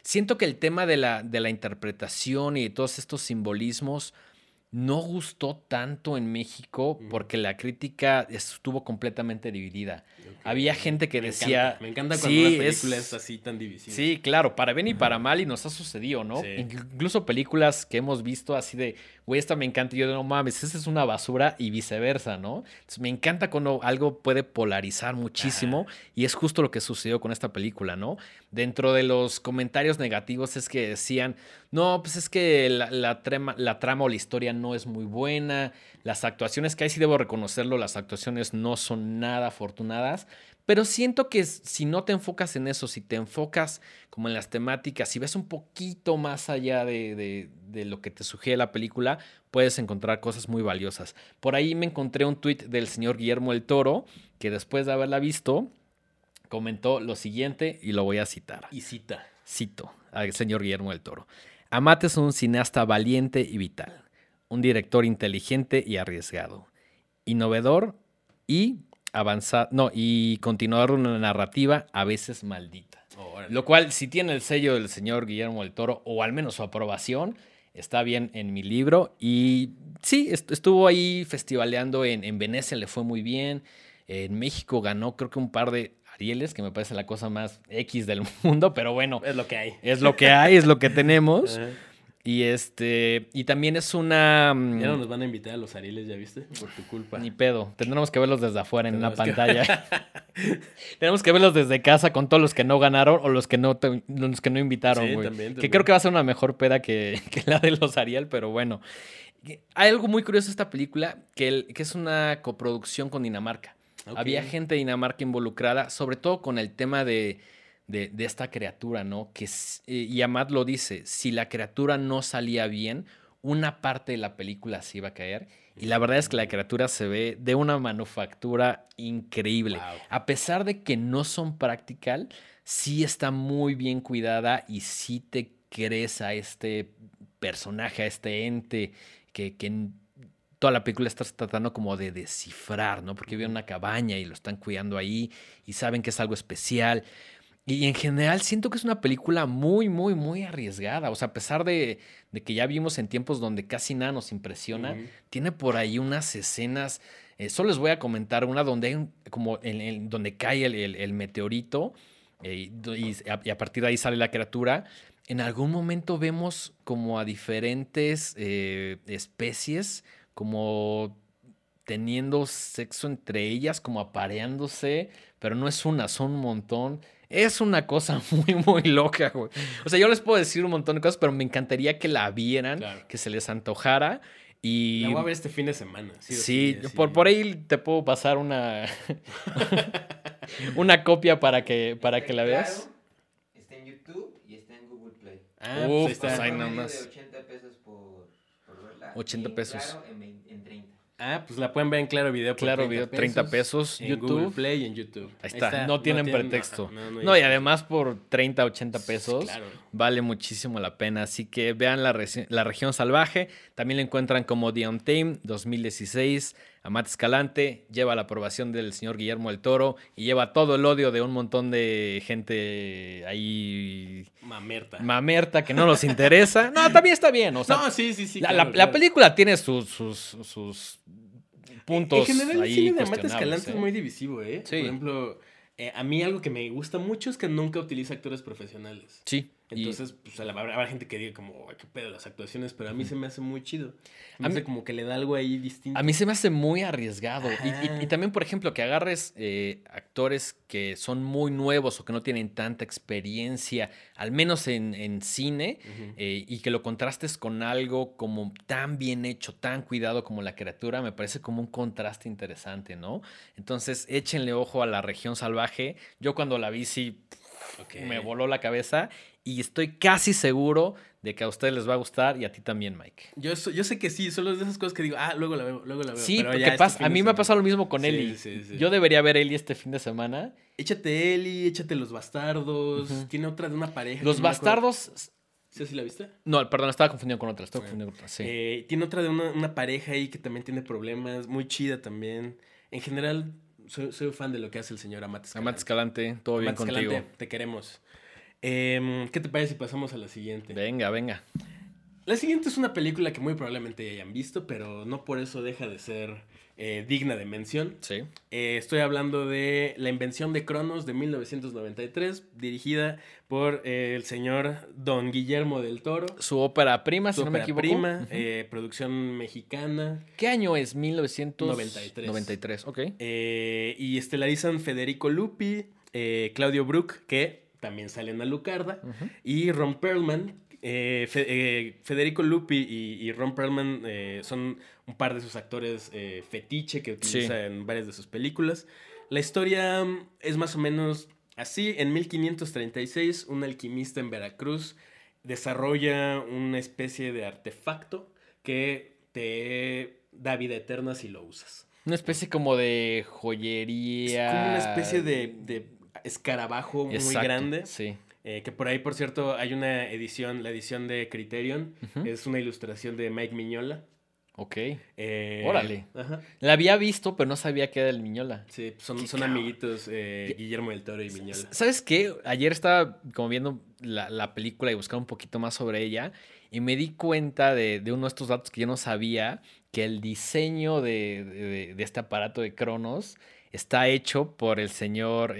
Siento que el tema de la, de la interpretación y de todos estos simbolismos no gustó tanto en México porque la crítica estuvo completamente dividida. Okay. Había gente que me decía... Encanta. Me encanta cuando sí, una película es, es, así tan divisiva. Sí, claro, para bien y para mal y nos ha sucedido, ¿no? Sí. Incluso películas que hemos visto así de, güey, esta me encanta y yo no mames, esa es una basura y viceversa, ¿no? Entonces, me encanta cuando algo puede polarizar muchísimo Ajá. y es justo lo que sucedió con esta película, ¿no? Dentro de los comentarios negativos es que decían, no, pues es que la, la, trama, la trama o la historia no es muy buena, las actuaciones que hay, sí debo reconocerlo, las actuaciones no son nada afortunadas, pero siento que si no te enfocas en eso, si te enfocas como en las temáticas, si ves un poquito más allá de, de, de, lo que te sugiere la película, puedes encontrar cosas muy valiosas. Por ahí me encontré un tuit del señor Guillermo el Toro, que después de haberla visto, comentó lo siguiente y lo voy a citar. Y cita. Cito al señor Guillermo del Toro. Amate es un cineasta valiente y vital, un director inteligente y arriesgado, innovador y avanzar, no, y continuar una narrativa a veces maldita. Oh, Lo cual, si tiene el sello del señor Guillermo del Toro, o al menos su aprobación, está bien en mi libro. Y sí, estuvo ahí festivaleando en, en Venecia, le fue muy bien. En México ganó, creo que un par de Arieles, que me parece la cosa más X del [LAUGHS] mundo, pero bueno. Es lo que hay. Es lo que hay, es lo que tenemos. Uh -huh. Y este. Y también es una. mm, Ya no nos van a invitar a los Arieles, ¿ya viste? Por tu culpa. Ni pedo. Tendremos que verlos desde afuera en una que- pantalla. [LAUGHS] [LAUGHS] Tenemos que verlos desde casa con todos los que no ganaron o los que no, te- los que no invitaron, Sí, güey. también, Que creo que va a ser una mejor peda que, [LAUGHS] que la de los Ariel, pero bueno. Hay algo muy curioso de esta película, que, el- que es una coproducción con Dinamarca. Había gente de Dinamarca involucrada, sobre todo con el tema de, de- de esta criatura, ¿no? Que, eh, y Amat lo dice, si la criatura no salía bien, una parte de la película se iba a caer. Y la verdad es que la criatura se ve de una manufactura increíble. Wow. A pesar de que no son practical, sí está muy bien cuidada y sí te crees a este personaje, a este ente que, que en toda la película estás tratando como de descifrar, ¿no? Porque vive en una cabaña y lo están cuidando ahí y saben que es algo especial. Y en general siento que es una película muy, muy, muy arriesgada. O sea, a pesar de, de que ya vimos en tiempos donde casi nada nos impresiona, tiene por ahí unas escenas. eh, solo les voy a comentar una donde hay un- como en, en- donde cae el, el- el meteorito eh, a, y a partir de ahí sale la criatura. En algún momento vemos como a diferentes eh, especies como teniendo sexo entre ellas, como apareándose, pero no es una, son un montón. Es una cosa [LAUGHS] muy, muy loca, güey. O sea, yo les puedo decir un montón de cosas, pero me encantaría que la vieran, Claro. que se les antojara. Y La voy a ver este fin de semana. Sí, sí, por, por ahí te puedo pasar una, [LAUGHS] [LAUGHS] una copia para que, para que la veas. Está en YouTube y está en Google Play. Ah, Uf, pues ahí está. pues ahí nomás. de 80 pesos por, por verla. 80 y en pesos. Claro, en, vein- en 30. Ah, pues la pueden ver en Claro Video por Claro Video, 30 pesos, en YouTube. Google Play y en YouTube. Ahí está, no tienen pretexto. no, No, no hay- y además por 30, 80 pesos Claro. vale muchísimo la pena. Así que vean la, la región salvaje. También la encuentran como The Untamed 2016. Amat Escalante lleva la aprobación del señor Guillermo del Toro y lleva todo el odio de un montón de gente ahí Mamerta. mamerta que no nos interesa. No, también está bien. O sea, no, sí, sí, sí. la, claro, la- la claro. película tiene sus, sus, sus puntos En general, el ahí cine de cuestionables, Escalante ¿eh? es muy divisivo, ¿eh? Sí. Por ejemplo, eh, a mí algo que me gusta mucho es que nunca utiliza actores profesionales. Sí. Y- Entonces, pues, a la- habrá gente que diga como, "Ay, qué pedo las actuaciones, pero a mí se me hace muy chido. Me A hace mí- como que le da algo ahí distinto. A mí se me hace muy arriesgado. Y- Y, y también, por ejemplo, que agarres eh, actores que son muy nuevos o que no tienen tanta experiencia, al menos en, en cine, eh, y que lo contrastes con algo como tan bien hecho, tan cuidado como la criatura, me parece como un contraste interesante, ¿no? Entonces, échenle ojo a la región salvaje. Yo cuando la vi, sí, Ok. me voló la cabeza y estoy casi seguro de que a ustedes les va a gustar y a ti también, Mike. Yo, yo sé que sí, solo es de esas cosas que digo, ah, luego la veo, luego la veo. Sí, pero porque ya este pasa, a mí me ha pasado lo mismo con Sí, Eli. sí, sí. Yo debería ver Eli este fin de semana. Échate Eli, échate Los Bastardos. Tiene otra de una pareja. Los bastardos. ¿Sí, sí la viste? No, perdón, estaba confundido con otra. Estaba Bueno, confundido con otra. Sí. Eh, tiene otra de una, una pareja ahí que también tiene problemas, muy chida también. En general, soy, soy fan de lo que hace el señor Amat Escalante. Amat Escalante, todo bien Amat Escalante, contigo. te queremos. Em, ¿Qué te parece si pasamos a la siguiente? Venga, venga. La siguiente es una película que muy probablemente ya hayan visto, pero no por eso deja de ser eh, digna de mención. Sí. Eh, estoy hablando de La invención de Cronos de 1993, dirigida por eh, el señor Don Guillermo del Toro. Su ópera prima, si Su no me equivoco. prima, producción mexicana. ¿Qué año es? 1993. 93. 93, ok. y estelarizan Federico Lupi, Claudio Brook, que también sale en Alucarda, Ujú. y Ron Perlman. Eh, Fe- eh, Federico Lupi y, y Ron Perlman eh, son un par de sus actores fetiche que utiliza Sí. en varias de sus películas. La historia mm, es más o menos así. En 1536, un alquimista en Veracruz desarrolla una especie de artefacto que te da vida eterna si lo usas. Una especie como de joyería. Es como una especie de, de escarabajo muy grande. Sí. Eh, que por ahí, por cierto, hay una edición, la edición de Criterion. Es una ilustración de Mike Miñola. Ok. Eh, Órale. Ajá. La había visto, pero no sabía que era el Miñola. Sí, son, Qué son cabrón. amiguitos eh, Guillermo del Toro y Miñola. ¿Sabes qué? Ayer estaba como viendo la, la película y buscando un poquito más sobre ella y me di cuenta de, de uno de estos datos que yo no sabía, que el diseño de, de- de este aparato de Cronos está hecho por el señor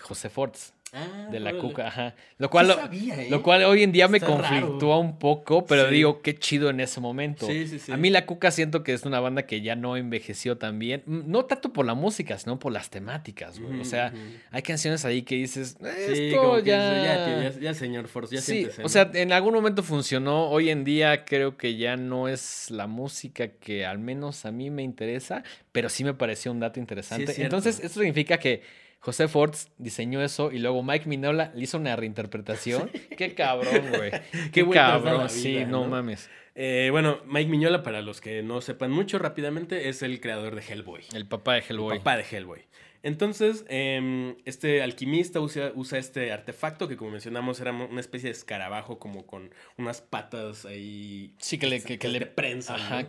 José Forts. Ah, de la órale. cuca, ajá. Lo cual, Sí sabía, ¿eh? lo cual hoy en día me Está conflictúa raro. un poco, pero Sí. digo, qué chido en ese momento. Sí, sí, sí. A mí la cuca siento que es una banda que ya no envejeció tan bien. Mm, No tanto por la música, sino por las temáticas, güey. O sea, hay canciones ahí que dices, esto como que ya... ya, ya, ya, señor Force, ya sí, o sea, en algún momento funcionó. Hoy en día creo que ya no es la música que al menos a mí me interesa, pero sí me pareció un dato interesante. Entonces, esto significa que José Forts diseñó eso y luego Mike Minola le hizo una reinterpretación. Qué cabrón, güey. [LAUGHS] Qué, da cabrón. sí, no, ¿no? mames. Eh, bueno, Mike Miñola, para los que no sepan mucho rápidamente, es el creador de Hellboy. El papá de El Hellboy. papá de Hellboy. Entonces, em, este alquimista usa, usa este artefacto que, como mencionamos, era una especie de escarabajo como con unas patas ahí. Sí, que le- que- que le- te prensan, Ajá. ¿no?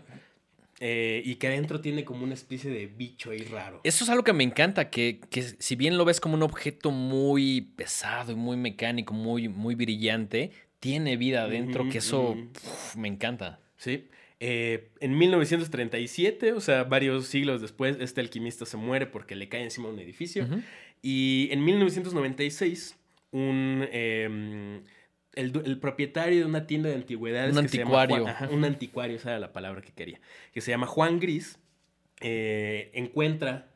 Eh, y que adentro tiene como una especie de bicho ahí raro. Eso es algo que me encanta, que, que si bien lo ves como un objeto muy pesado y muy mecánico, muy, muy brillante, tiene vida adentro, que eso uf, me encanta. Sí. Eh, en 1937, o sea, varios siglos después, este alquimista se muere porque le cae encima un edificio. Y en 1996, un, eh, el, el propietario de una tienda de antigüedades. Un anticuario. Juan- ajá, un anticuario, esa era la palabra que quería. Que se llama Juan Gris. eh, encuentra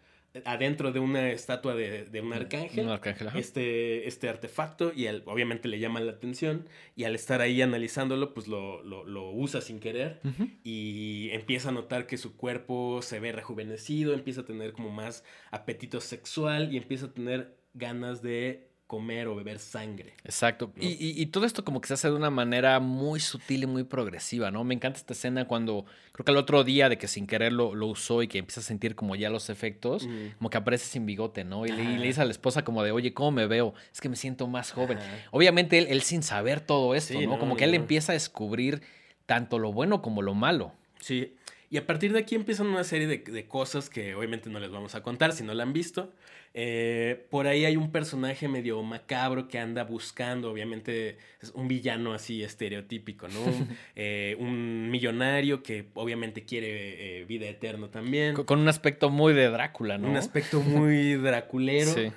adentro de una estatua de, de un arcángel. Un arcángel. Este, este artefacto y al- obviamente le llama la atención y al estar ahí analizándolo pues lo, lo- lo usa sin querer y empieza a notar que su cuerpo se ve rejuvenecido, empieza a tener como más apetito sexual y empieza a tener ganas de comer o beber sangre. Exacto. ¿no? Y, y- y todo esto como que se hace de una manera muy sutil y muy progresiva, ¿no? Me encanta esta escena cuando, creo que el otro día de que sin querer lo, lo usó y que empieza a sentir como ya los efectos, Mm. como que aparece sin bigote, ¿no? Y le, y le Ajá. dice a la esposa como de, oye, ¿cómo me veo? Es que me siento más joven. Obviamente él, él sin saber todo esto, Sí, ¿no? no, Como que él empieza a descubrir tanto lo bueno como lo malo. Sí. Y a partir de aquí empiezan una serie de, de cosas que obviamente no les vamos a contar si no la han visto. Eh, por ahí hay un personaje medio macabro que anda buscando, obviamente es un villano así estereotípico, ¿no? Un, [LAUGHS] eh, un millonario que obviamente quiere eh, vida eterna también. Co- Con un aspecto muy de Drácula, ¿no? Un aspecto muy [LAUGHS] draculero. Sí.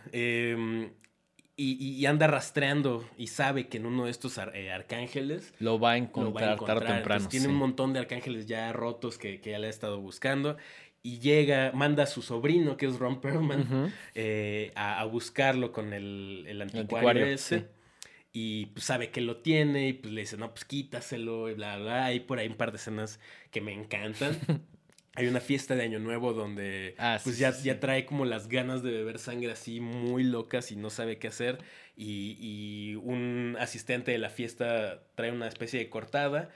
Y, y- anda rastreando y sabe que en uno de estos ar- eh, arcángeles Lo va a encontrar, va a encontrar. tarde o temprano. Entonces, tiene sí. un montón de arcángeles ya rotos que, que ya le ha estado buscando. Y llega, manda a su sobrino, que es Ron Perlman, Ujú. eh, a, a buscarlo con el, el anticuario, anticuario, ese. sí. Y pues sabe que lo tiene y pues le dice, no, pues quítaselo y bla, bla. Hay por ahí un par de escenas que me encantan. [LAUGHS] Hay una fiesta de Año Nuevo donde Ah, pues sí, ya, sí, ya trae como las ganas de beber sangre así muy locas y no sabe qué hacer. Y, y un asistente de la fiesta trae una especie de cortada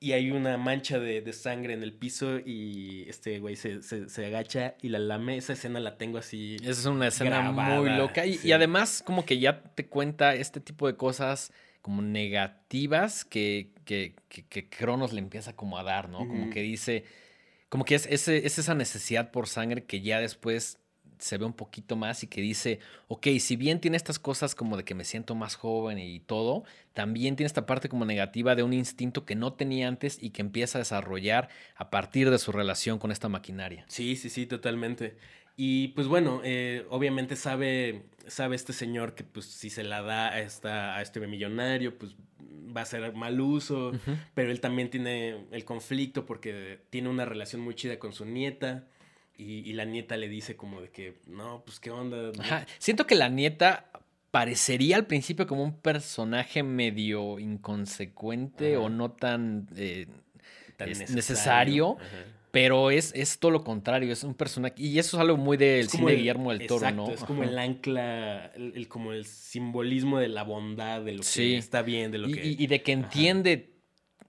y hay una mancha de, de sangre en el piso y este güey se, se- se agacha y la lame. Esa escena la tengo así. Esa es una escena muy loca. Y, además, como que ya te cuenta este tipo de cosas como negativas que, que, que, que Cronos le empieza como a dar, ¿no? Como que dice, como que es, es esa necesidad por sangre que ya después se ve un poquito más y que dice, ok, si bien tiene estas cosas como de que me siento más joven y todo, también tiene esta parte como negativa de un instinto que no tenía antes y que empieza a desarrollar a partir de su relación con esta maquinaria. Sí, sí, sí, totalmente. Y pues bueno, eh, obviamente sabe, sabe este señor que pues si se la da a, esta, a este millonario, pues va a ser mal uso, pero él también tiene el conflicto porque tiene una relación muy chida con su nieta y, y la nieta le dice como de que, no, pues qué onda. Ajá. Siento que la nieta parecería al principio como un personaje medio inconsecuente Ajá. o no tan, eh, Tan necesario. Ajá. pero es, es todo lo contrario, es un personaje, y eso es algo muy del cine de Guillermo del Toro, exacto, ¿no? Es como Ajá. el ancla, el, el- como el simbolismo de la bondad, de lo Sí. que está bien, de lo y, que... y- y de que Ajá. entiende,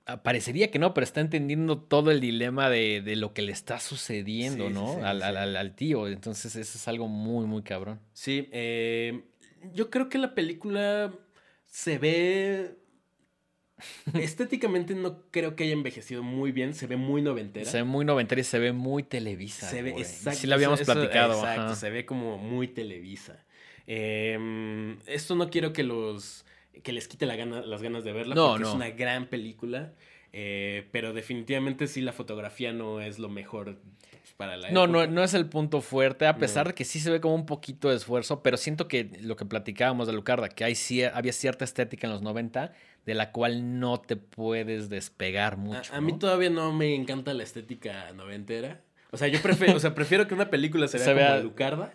ah, parecería que no, pero está entendiendo todo el dilema de, de lo que le está sucediendo, Sí, ¿no? sí. al- al- al tío, entonces eso es algo muy, muy cabrón. Sí, eh, yo creo que la película se ve... [LAUGHS] Estéticamente no creo que haya envejecido muy bien, se ve muy noventera. Se ve muy noventera y se ve muy televisa. Se ve güey. exacto. Sí, lo habíamos eso- platicado. Exacto, ajá. se ve como muy televisa. Eh, esto no quiero que los que les quite la gana- las ganas de verla No, porque es una gran película. eh, pero definitivamente sí la fotografía no es lo mejor para la No, no, época. no es el punto fuerte, a pesar No. de que sí se ve como un poquito de esfuerzo, pero siento que lo que platicábamos de Lucarda, que hay, había cierta estética en los 90 de la cual no te puedes despegar mucho. A, a mí ¿no? todavía no me encanta la estética noventera. O sea, yo prefiero, o sea, prefiero que una película se vea Se como Lucarda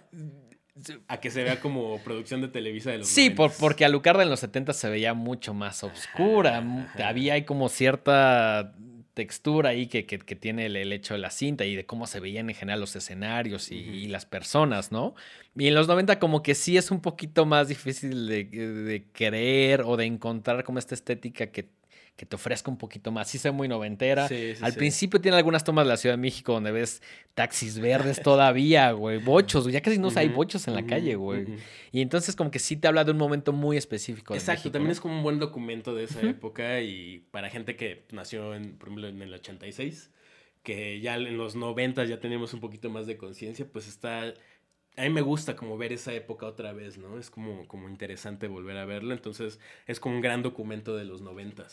a que se vea como producción de Televisa de los Sí, por- 90s. porque a Lucarda en los 70 se veía mucho más oscura. mu- ajá. Había ahí como cierta textura ahí que, que- que tiene el, el hecho de la cinta y de cómo se veían en general los escenarios y, y las personas, ¿no? Y en los 90 como que sí es un poquito más difícil de, de creer o de encontrar como esta estética que, que te ofrezca un poquito más. Sí se muy noventera. Sí, sí, Al sí. principio tiene algunas tomas de la Ciudad de México donde ves taxis verdes todavía, güey. Bochos, güey. Ya casi no hay bochos en la calle, güey. Y entonces como que sí te habla de un momento muy específico. de Exacto, México, también ¿no? es como un buen documento de esa época y para gente que nació, en, por ejemplo, en el 86, que ya en los 90 ya teníamos un poquito más de conciencia, pues está... A mí me gusta como ver esa época otra vez, ¿no? Es como, como interesante volver a verlo, entonces es como un gran documento de los 90.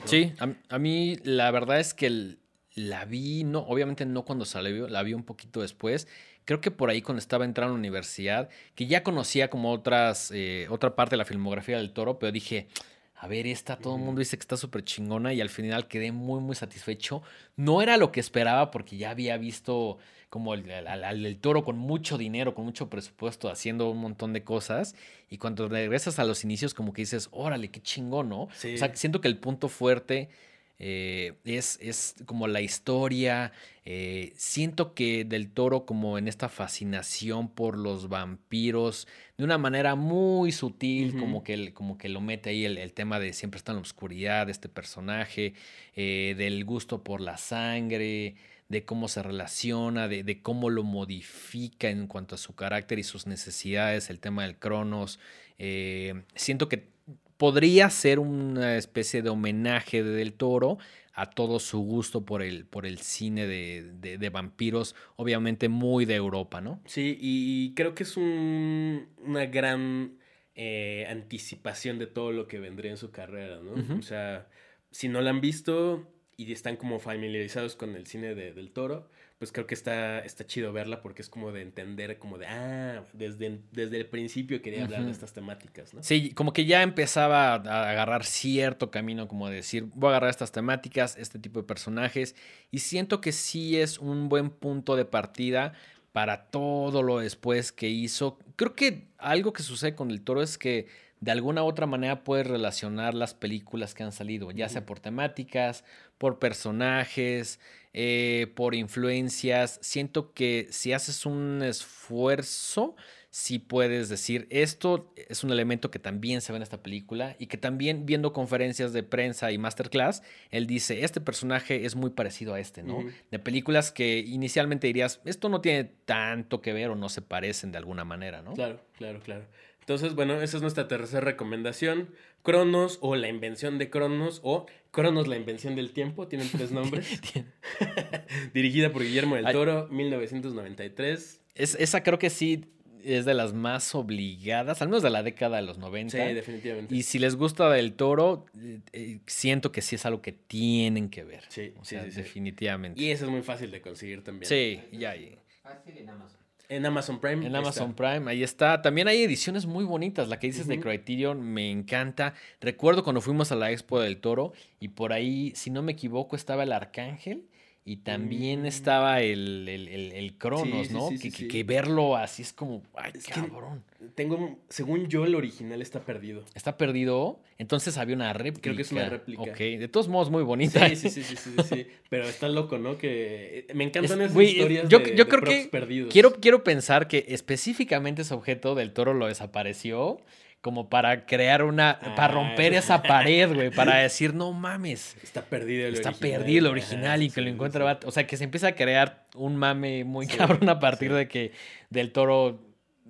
¿No? Sí, a, a mí la verdad es que el- la vi, no, obviamente no cuando salió, la vi un poquito después. Creo que por ahí cuando estaba entrando a la universidad, que ya conocía como otras, eh, otra parte de la filmografía del toro, pero dije, a ver, esta, todo el mundo dice que está súper chingona y al final quedé muy, muy satisfecho. No era lo que esperaba porque ya había visto como el, el toro con mucho dinero, con mucho presupuesto, haciendo un montón de cosas. Y cuando regresas a los inicios, como que dices, órale, qué chingón, ¿no? Sí. O sea, siento que el punto fuerte eh, es, es como la historia. eh, siento que del toro como en esta fascinación por los vampiros, de una manera muy sutil, como, que, como que lo mete ahí el, el tema de siempre está en la oscuridad este personaje, eh, del gusto por la sangre, de cómo se relaciona, de, de cómo lo modifica en cuanto a su carácter y sus necesidades, el tema del Cronos. Eh, siento que podría ser una especie de homenaje de Del Toro a todo su gusto por el, por el cine de, de- de vampiros, obviamente muy de Europa, ¿no? Sí, y creo que es un- una gran eh, anticipación de todo lo que vendría en su carrera, ¿no? O sea, si no la han visto y están como familiarizados con el cine de- del toro, pues creo que está, está chido verla porque es como de entender, como de, ah, desde, desde el principio quería hablar de estas temáticas, ¿no? Sí, como que ya empezaba a agarrar cierto camino, como de decir, voy a agarrar estas temáticas, este tipo de personajes, y siento que sí es un buen punto de partida para todo lo después que hizo. Creo que algo que sucede con el toro es que de alguna u otra manera puedes relacionar las películas que han salido, ya sea por temáticas, por personajes, eh, por influencias. Siento que si haces un esfuerzo, sí puedes decir, esto es un elemento que también se ve en esta película y que también viendo conferencias de prensa y masterclass, él dice, este personaje es muy parecido a este, ¿no? De películas que inicialmente dirías, esto no tiene tanto que ver o no se parecen de alguna manera, ¿no? Claro, claro, claro. Entonces, bueno, esa es nuestra tercera recomendación. Cronos o la invención de Cronos o Cronos la invención del tiempo, tienen tres [LAUGHS] nombres. [LAUGHS] [LAUGHS] Dirigida por Guillermo del Ay. Toro, 1993. Es, esa creo que sí es de las más obligadas, al menos de la década de los 90. Sí, definitivamente. Y si les gusta del toro, eh, eh, siento que sí es algo que tienen que ver. Sí, o sí, sea, sí, sí. definitivamente. Y eso es muy fácil de conseguir también. Sí, ya. y- Fácil en Amazon. En Amazon Prime. En Amazon está. Prime, ahí está. También hay ediciones muy bonitas. La que dices de. Criterion me encanta. Recuerdo cuando fuimos a la Expo del Toro y por ahí, si no me equivoco, estaba el Arcángel y también Mm. estaba el, el, el- el Cronos, Sí, ¿no? sí, que, sí, que- sí. que verlo así es como, ay, Es que- cabrón. Tengo, según yo, el original está perdido. Está perdido. Entonces había una réplica. Creo que es una réplica. Ok, de todos modos muy bonita. Sí, sí, sí, sí, sí. Pero está loco, ¿no? Que eh, me encantan Es- esas güey, historias yo- de, yo de creo props que perdidos. Quiero, quiero pensar que específicamente ese objeto del toro lo desapareció como para crear una, para Ah, romper eso- esa pared, güey, [LAUGHS] para decir, no mames, Está perdido el está original. perdido el Ajá, original y sí, que lo encuentra, sí. o sea, que se empieza a crear un mame muy Sí, cabrón a partir de que del toro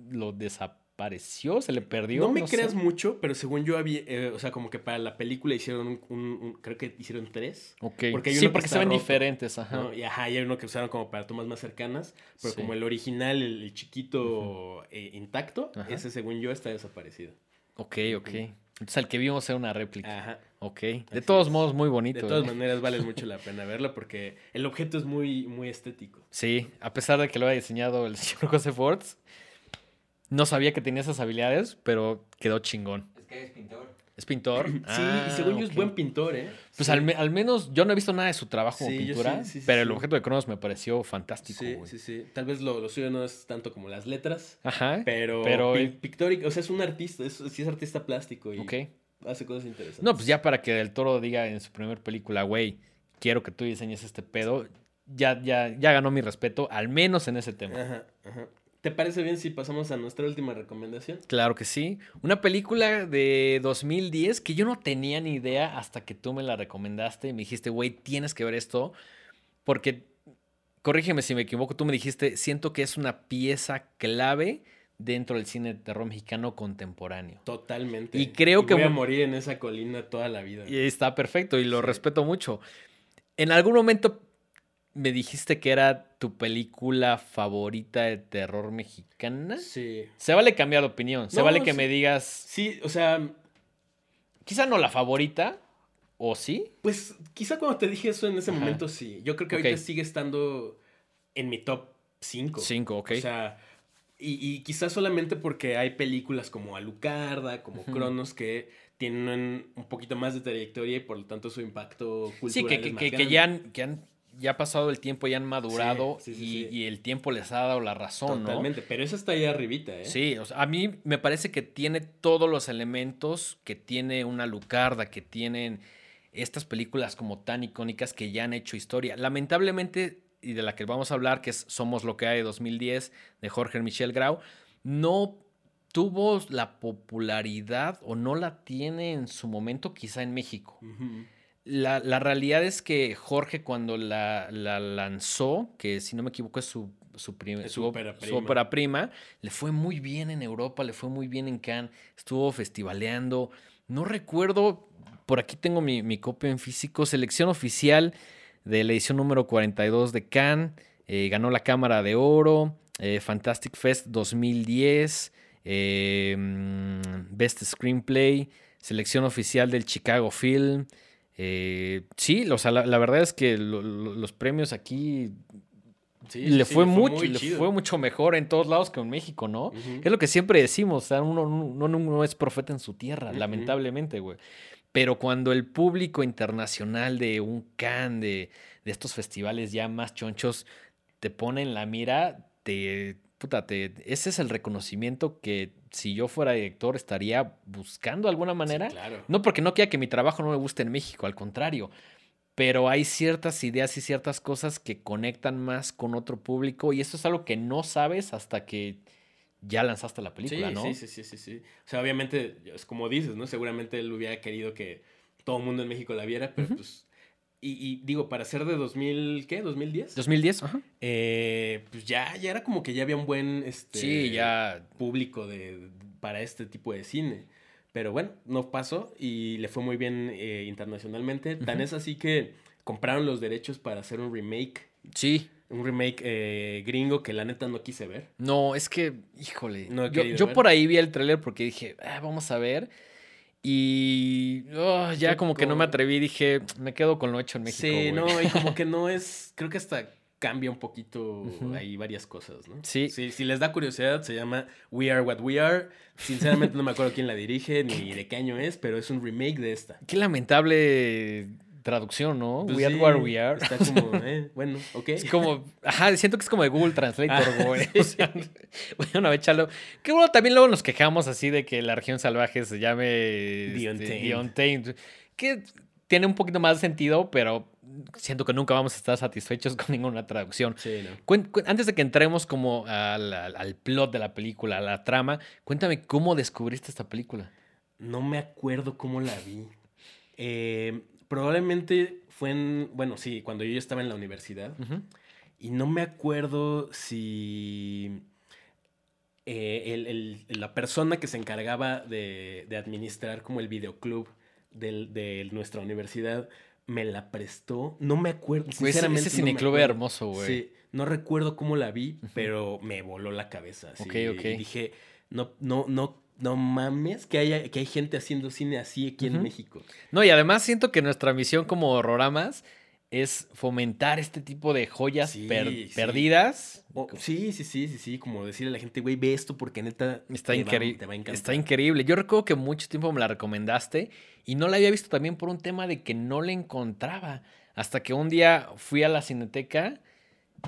lo desapareció, se le perdió. No me creas mucho, pero según yo había, eh, o sea, como que para la película hicieron un, un- un- creo que hicieron tres, Ok, porque hay sí, uno porque se está ven roto, diferentes, ajá. ¿no? Y ajá, y hay uno que usaron como para tomas más cercanas, pero como el original, el, el chiquito eh, intacto, Ajá. ese según yo está desaparecido. Ok, ok. Entonces el que vimos era una réplica. Ajá. Ok. De Así todos es. modos, muy bonito. De todas ¿eh? maneras vale [LAUGHS] mucho la pena verlo porque el objeto es muy, muy estético. Sí, a pesar de que lo haya diseñado el [LAUGHS] señor José Forts, no sabía que tenía esas habilidades, pero quedó chingón. Es que es pintor. ¿Es pintor? [CLEARS THROAT] Sí, Ah, y según yo es buen pintor, ¿eh? Pues Sí. al, al menos yo no he visto nada de su trabajo como Sí, pintura, sí, pero el objeto de Cronos me pareció fantástico. Sí, güey. sí, sí. Tal vez lo, lo suyo no es tanto como las letras, Ajá. pero, Pero pi- pictórico, o sea, es un artista, es, sí es artista plástico y Ok. hace cosas interesantes. No, pues ya para que Del Toro diga en su primer película, güey, quiero que tú diseñes este pedo, ya, ya, ya ganó mi respeto, al menos en ese tema. Ajá, ajá. ¿Te parece bien si pasamos a nuestra última recomendación? Claro que sí. Una película de 2010 que yo no tenía ni idea hasta que tú me la recomendaste y me dijiste, güey, tienes que ver esto. Porque, corrígeme si me equivoco, tú me dijiste, siento que es una pieza clave dentro del cine de terror mexicano contemporáneo. Totalmente. Y creo que voy a morir en esa colina toda la vida. Y está perfecto y lo Sí. respeto mucho. En algún momento me dijiste que era tu película favorita de terror mexicana. Sí. Se vale cambiar de opinión. Se No, vale que sí. me digas, Sí, o sea, quizá no la favorita, o sí. pues quizá cuando te dije eso en ese Ajá. momento sí. Yo creo que ahorita sigue estando en mi top 5. Cinco, ok. O sea, y, y quizás solamente porque hay películas como Alucarda, como. Cronos, que tienen un poquito más de trayectoria y por lo tanto su impacto cultural sí, que, es que, más que- ya han, que han ya ha pasado el tiempo, ya han madurado Sí, sí, sí, y, sí. y el tiempo les ha dado la razón, ¿no? Totalmente, pero esa está ahí arribita, ¿eh? Sí, o sea, a mí me parece que tiene todos los elementos que tiene una Lucarda, que tienen estas películas como tan icónicas que ya han hecho historia. Lamentablemente, y de la que vamos a hablar, que es Somos lo que hay de 2010, de Jorge Michel Grau, no tuvo la popularidad o no la tiene en su momento quizá en México. Ujú. La, la realidad es que Jorge cuando la, la lanzó, que si no me equivoco es su, su, prim- su su ópera su prima. ópera prima, le fue muy bien en Europa, le fue muy bien en Cannes, estuvo festivaleando. No recuerdo, por aquí tengo mi, mi copia en físico, selección oficial de la edición número 42 de Cannes, eh, ganó la Cámara de Oro, eh, Fantastic Fest 2010, eh, mm, Best Screenplay, selección oficial del Chicago Film. Eh, sí, o sea, la, la verdad es que lo- lo- los premios aquí Sí, le, sí, fue mucho, le fue mucho mejor en todos lados que en México, ¿no? Es lo que siempre decimos, o sea, uno, uno- uno no es profeta en su tierra, lamentablemente, güey. Pero cuando el público internacional de un Cannes, de, de estos festivales ya más chonchos, te pone en la mira, te, puta, te- ese es el reconocimiento que si yo fuera director estaría buscando de alguna manera. Sí, claro. No porque no quiera que mi trabajo no me guste en México, al contrario. Pero hay ciertas ideas y ciertas cosas que conectan más con otro público y eso es algo que no sabes hasta que ya lanzaste la película, sí, ¿no? sí, sí, sí, sí, sí. O sea, obviamente, es como dices, ¿no? Seguramente él hubiera querido que todo el mundo en México la viera, pero pues... Y, y digo, para ser de 2000, ¿qué? ¿2010? 2010, ajá. Eh, pues ya, ya era como que ya había un buen este, Sí, ya. público de, para este tipo de cine. Pero bueno, no pasó y le fue muy bien eh, internacionalmente. Tan Ujú. es así que compraron los derechos para hacer un remake. Sí. Un remake eh, gringo que la neta no quise ver. No, es que, híjole. No yo yo por ahí vi el tráiler porque dije, "Ah, vamos a ver. Y oh, ya como que no me atreví, dije, me quedo con lo hecho en México. sí, güey". no, y como que [LAUGHS] no es. Creo que hasta cambia un poquito Ujú. ahí varias cosas, ¿no? Sí. Si les da curiosidad, se llama We Are What We Are. Sinceramente no me acuerdo quién la dirige ni [LAUGHS] de qué año es, pero es un remake de esta. Qué lamentable traducción, ¿no? Pues we are where we are. Está [LAUGHS] como, eh, bueno, ok. Es como, ajá, siento que es como de Google Translator, Ah, güey. sí. [LAUGHS] O sea, bueno, échalo. Que bueno, también luego nos quejamos así de que la región salvaje se llame The este. The Untamed, Que tiene un poquito más de sentido, pero siento que nunca vamos a estar satisfechos [LAUGHS] con ninguna traducción. Sí, no. Antes de que entremos como al, al- al plot de la película, a la trama, cuéntame cómo descubriste esta película. No me acuerdo cómo la vi. Eh, probablemente fue en, bueno, sí, cuando yo ya estaba en la universidad. Y no me acuerdo si eh, el- el- la persona que se encargaba de, de administrar como el videoclub del- de nuestra universidad me la prestó. No me acuerdo. Sinceramente ese no cineclub acuerdo. hermoso, güey. Sí, no recuerdo cómo la vi, pero me voló la cabeza. así, Ok, ok. Y dije, no, no, no, no mames que, haya, que hay gente haciendo cine así aquí en. México. No, y además siento que nuestra misión como horroramas es fomentar este tipo de joyas Sí, per- sí. perdidas. Sí, sí, sí, sí, sí, como decirle a la gente, güey, ve esto porque neta Está, increíble. te va a encantar. Está increíble. Yo recuerdo que mucho tiempo me la recomendaste y no la había visto también por un tema de que no la encontraba. Hasta que un día fui a la cineteca,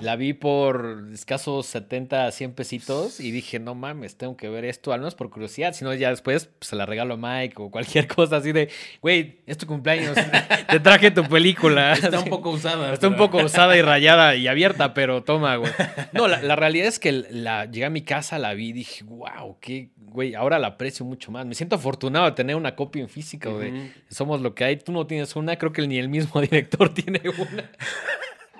la vi por escasos 70, 100 pesitos y dije, no mames, tengo que ver esto, al menos por curiosidad. Si no, ya después pues, se la regalo a Mike o cualquier [LAUGHS] cosa así de, güey, es tu cumpleaños, [LAUGHS] te traje tu película. Está un poco usada. Está un pero- poco usada y rayada y abierta, pero toma, güey. No, la, la realidad es que la, llegué a mi casa, la vi y dije, wow, qué, güey, ahora la aprecio mucho más. Me siento afortunado de tener una copia en física, güey. Ujú. Somos lo que hay, tú no tienes una, creo que ni el mismo [LAUGHS] director tiene una.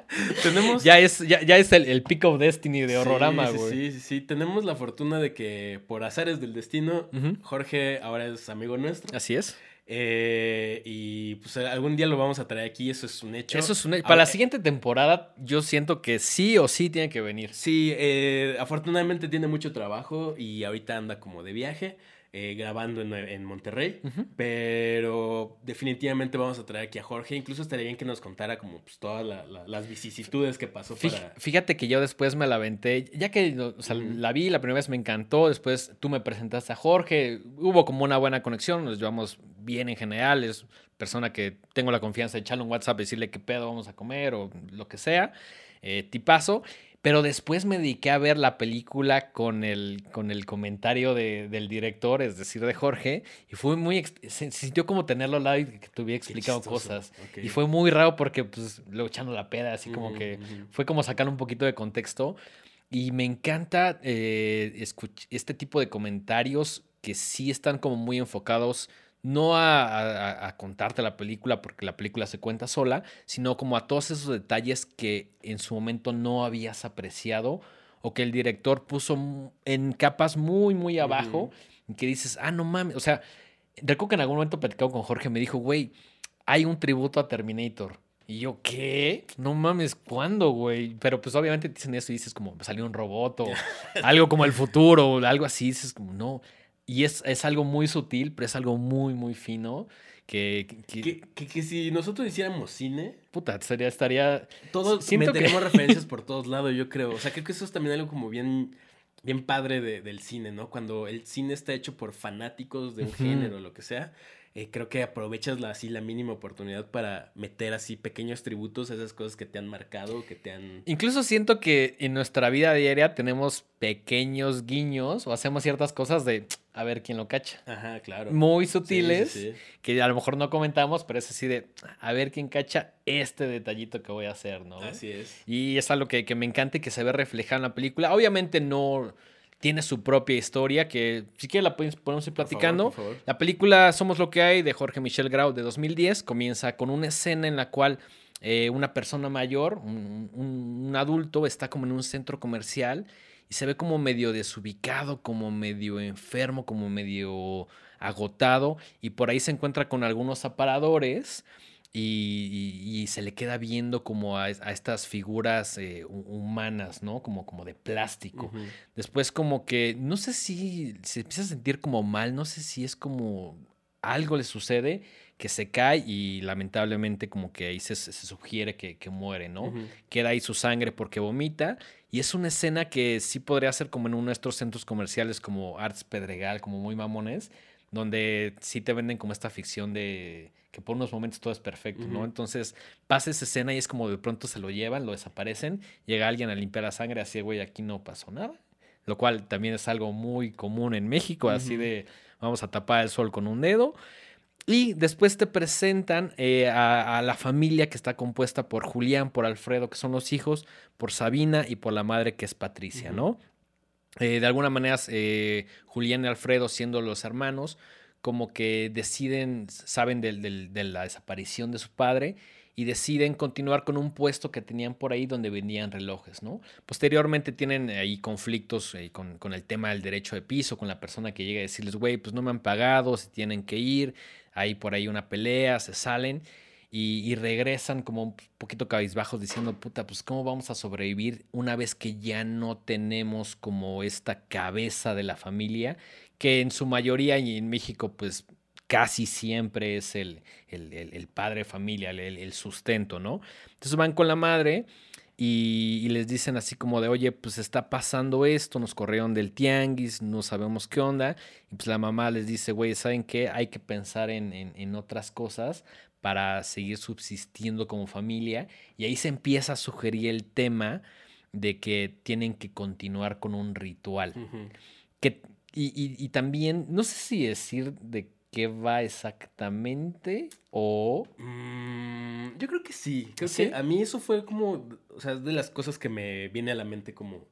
[LAUGHS] Tenemos... Ya es, ya, ya es el, el Peak of Destiny de Horrorama, güey. Sí, sí, sí. Tenemos la fortuna de que por azares del destino. Jorge ahora es amigo nuestro. Así es. Eh, y pues algún día lo vamos a traer aquí, eso es un hecho. Eso es una- Para Ahora, la siguiente temporada, yo siento que sí o sí tiene que venir. Sí, eh, afortunadamente tiene mucho trabajo y ahorita anda como de viaje, eh, grabando en, en Monterrey, pero definitivamente vamos a traer aquí a Jorge. Incluso estaría bien que nos contara como pues, todas la- la- las vicisitudes que pasó Fij- para... Fíjate que yo después me la aventé, ya que o sea, Ujú. la vi, la primera vez me encantó, después tú me presentaste a Jorge, hubo como una buena conexión, nos llevamos bien en general, es persona que tengo la confianza de echarle un WhatsApp y decirle qué pedo vamos a comer o lo que sea, eh, tipazo. Pero después me dediqué a ver la película con el, con el comentario de- del director, es decir, de Jorge, y fue muy... Se, se sintió como tenerlo al lado y que te hubiera explicado cosas. Y fue muy raro porque, pues, luego echando la peda, así como que fue como sacar un poquito de contexto. Y me encanta eh, este tipo de comentarios que sí están como muy enfocados no a, a- a contarte la película porque la película se cuenta sola, sino como a todos esos detalles que en su momento no habías apreciado o que el director puso en capas muy, muy abajo y que dices, ah, no mames, o sea, recuerdo que en algún momento platicado con Jorge, me dijo, güey, hay un tributo a Terminator. Y yo, ¿qué? No mames, ¿cuándo, güey? Pero pues obviamente te dicen eso y dices como, salió un robot o [LAUGHS] algo como el futuro o algo así, dices como, no. Y es, es algo muy sutil, pero es algo muy, muy fino que, que- Que, que- que si nosotros hiciéramos cine, puta, sería, estaría... todos Siento meteremos referencias [LAUGHS] por todos lados, yo creo. O sea, creo que eso es también algo como bien, bien padre de- del cine, ¿no? Cuando el cine está hecho por fanáticos de un género o lo que sea, eh, creo que aprovechas la, así la mínima oportunidad para meter así pequeños tributos a esas cosas que te han marcado, que te han... Incluso siento que en nuestra vida diaria tenemos pequeños guiños o hacemos ciertas cosas de a ver quién lo cacha. Ajá, claro. Muy Sí, sí, sutiles. sí. que a lo mejor no comentamos, pero es así de a ver quién cacha este detallito que voy a hacer, ¿no? Así es. Y es algo que, que me encanta y que se ve reflejado en la película. Obviamente no tiene su propia historia, que si quieres la podemos, ir Por favor, platicando. por favor. La película Somos lo que hay de Jorge Michel Grau de 2010 comienza con una escena en la cual eh, una persona mayor, un, un- un adulto, está como en un centro comercial y se ve como medio desubicado, como medio enfermo, como medio agotado y por ahí se encuentra con algunos aparadores y, y- y se le queda viendo como a, a estas figuras eh, hu- humanas, ¿no? Como, como de plástico. Después como que, no sé si se empieza a sentir como mal, no sé si es como algo le sucede, que se cae y lamentablemente como que ahí se, se sugiere que, que muere, ¿no? Queda ahí su sangre porque vomita y es una escena que sí podría ser como en uno de estos centros comerciales como Arts Pedregal, como muy mamones, donde sí te venden como esta ficción de que por unos momentos todo es perfecto, ¿no? Entonces pasa esa escena y es como de pronto se lo llevan, lo desaparecen, llega alguien a limpiar la sangre así, güey, aquí no pasó nada, lo cual también es algo muy común en México, así de vamos a tapar el sol con un dedo. Y después te presentan eh, a, a la familia que está compuesta por Julián, por Alfredo, que son los hijos, por Sabina y por la madre, que es Patricia. ¿no? Eh, de alguna manera, eh, Julián y Alfredo, siendo los hermanos, como que deciden, saben de la desaparición de su padre y deciden continuar con un puesto que tenían por ahí donde vendían relojes, ¿no? Posteriormente tienen ahí conflictos eh, con, el tema del derecho de piso, con la persona que llega a decirles, güey, pues no me han pagado, se tienen que ir, hay por ahí una pelea, se salen y regresan como un poquito cabizbajos diciendo, puta, pues cómo vamos a sobrevivir una vez que ya no tenemos como esta cabeza de la familia que en su mayoría y en México pues casi siempre es el, el, el- el padre de familia, el, el sustento, ¿no? Entonces van con la madre y, y les dicen así como de, oye, pues está pasando esto, nos corrieron del tianguis, no sabemos qué onda. Y pues la mamá les dice, güey, ¿saben qué? Hay que pensar en, en- en otras cosas para seguir subsistiendo como familia. Y ahí se empieza a sugerir el tema de que tienen que continuar con un ritual. Ujú. Que, y, y- y también, no sé si decir de qué va exactamente o... Mm, yo creo que sí. Creo ¿Sí? que a mí eso fue como, o sea, es de las cosas que me viene a la mente como...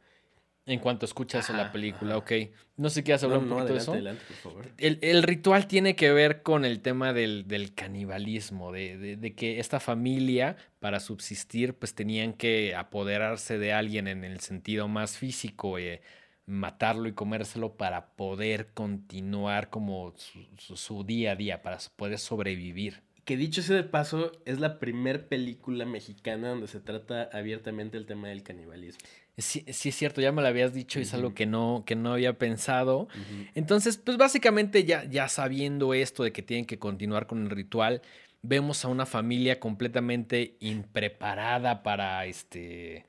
En cuanto escuchas la película, ajá. ok. No sé, ¿quieres hablar No, un no, poquito adelante, de eso? adelante, por favor. El, el ritual tiene que ver con el tema del, del canibalismo, de, de- de que esta familia, para subsistir, pues tenían que apoderarse de alguien en el sentido más físico, eh, matarlo y comérselo para poder continuar como su, su- su día a día, para poder sobrevivir. Que dicho sea de paso, es la primer película mexicana donde se trata abiertamente el tema del canibalismo. Sí, sí es cierto, ya me lo habías dicho y es algo que no, que no había pensado. Entonces, pues básicamente ya, ya sabiendo esto de que tienen que continuar con el ritual, vemos a una familia completamente impreparada para este.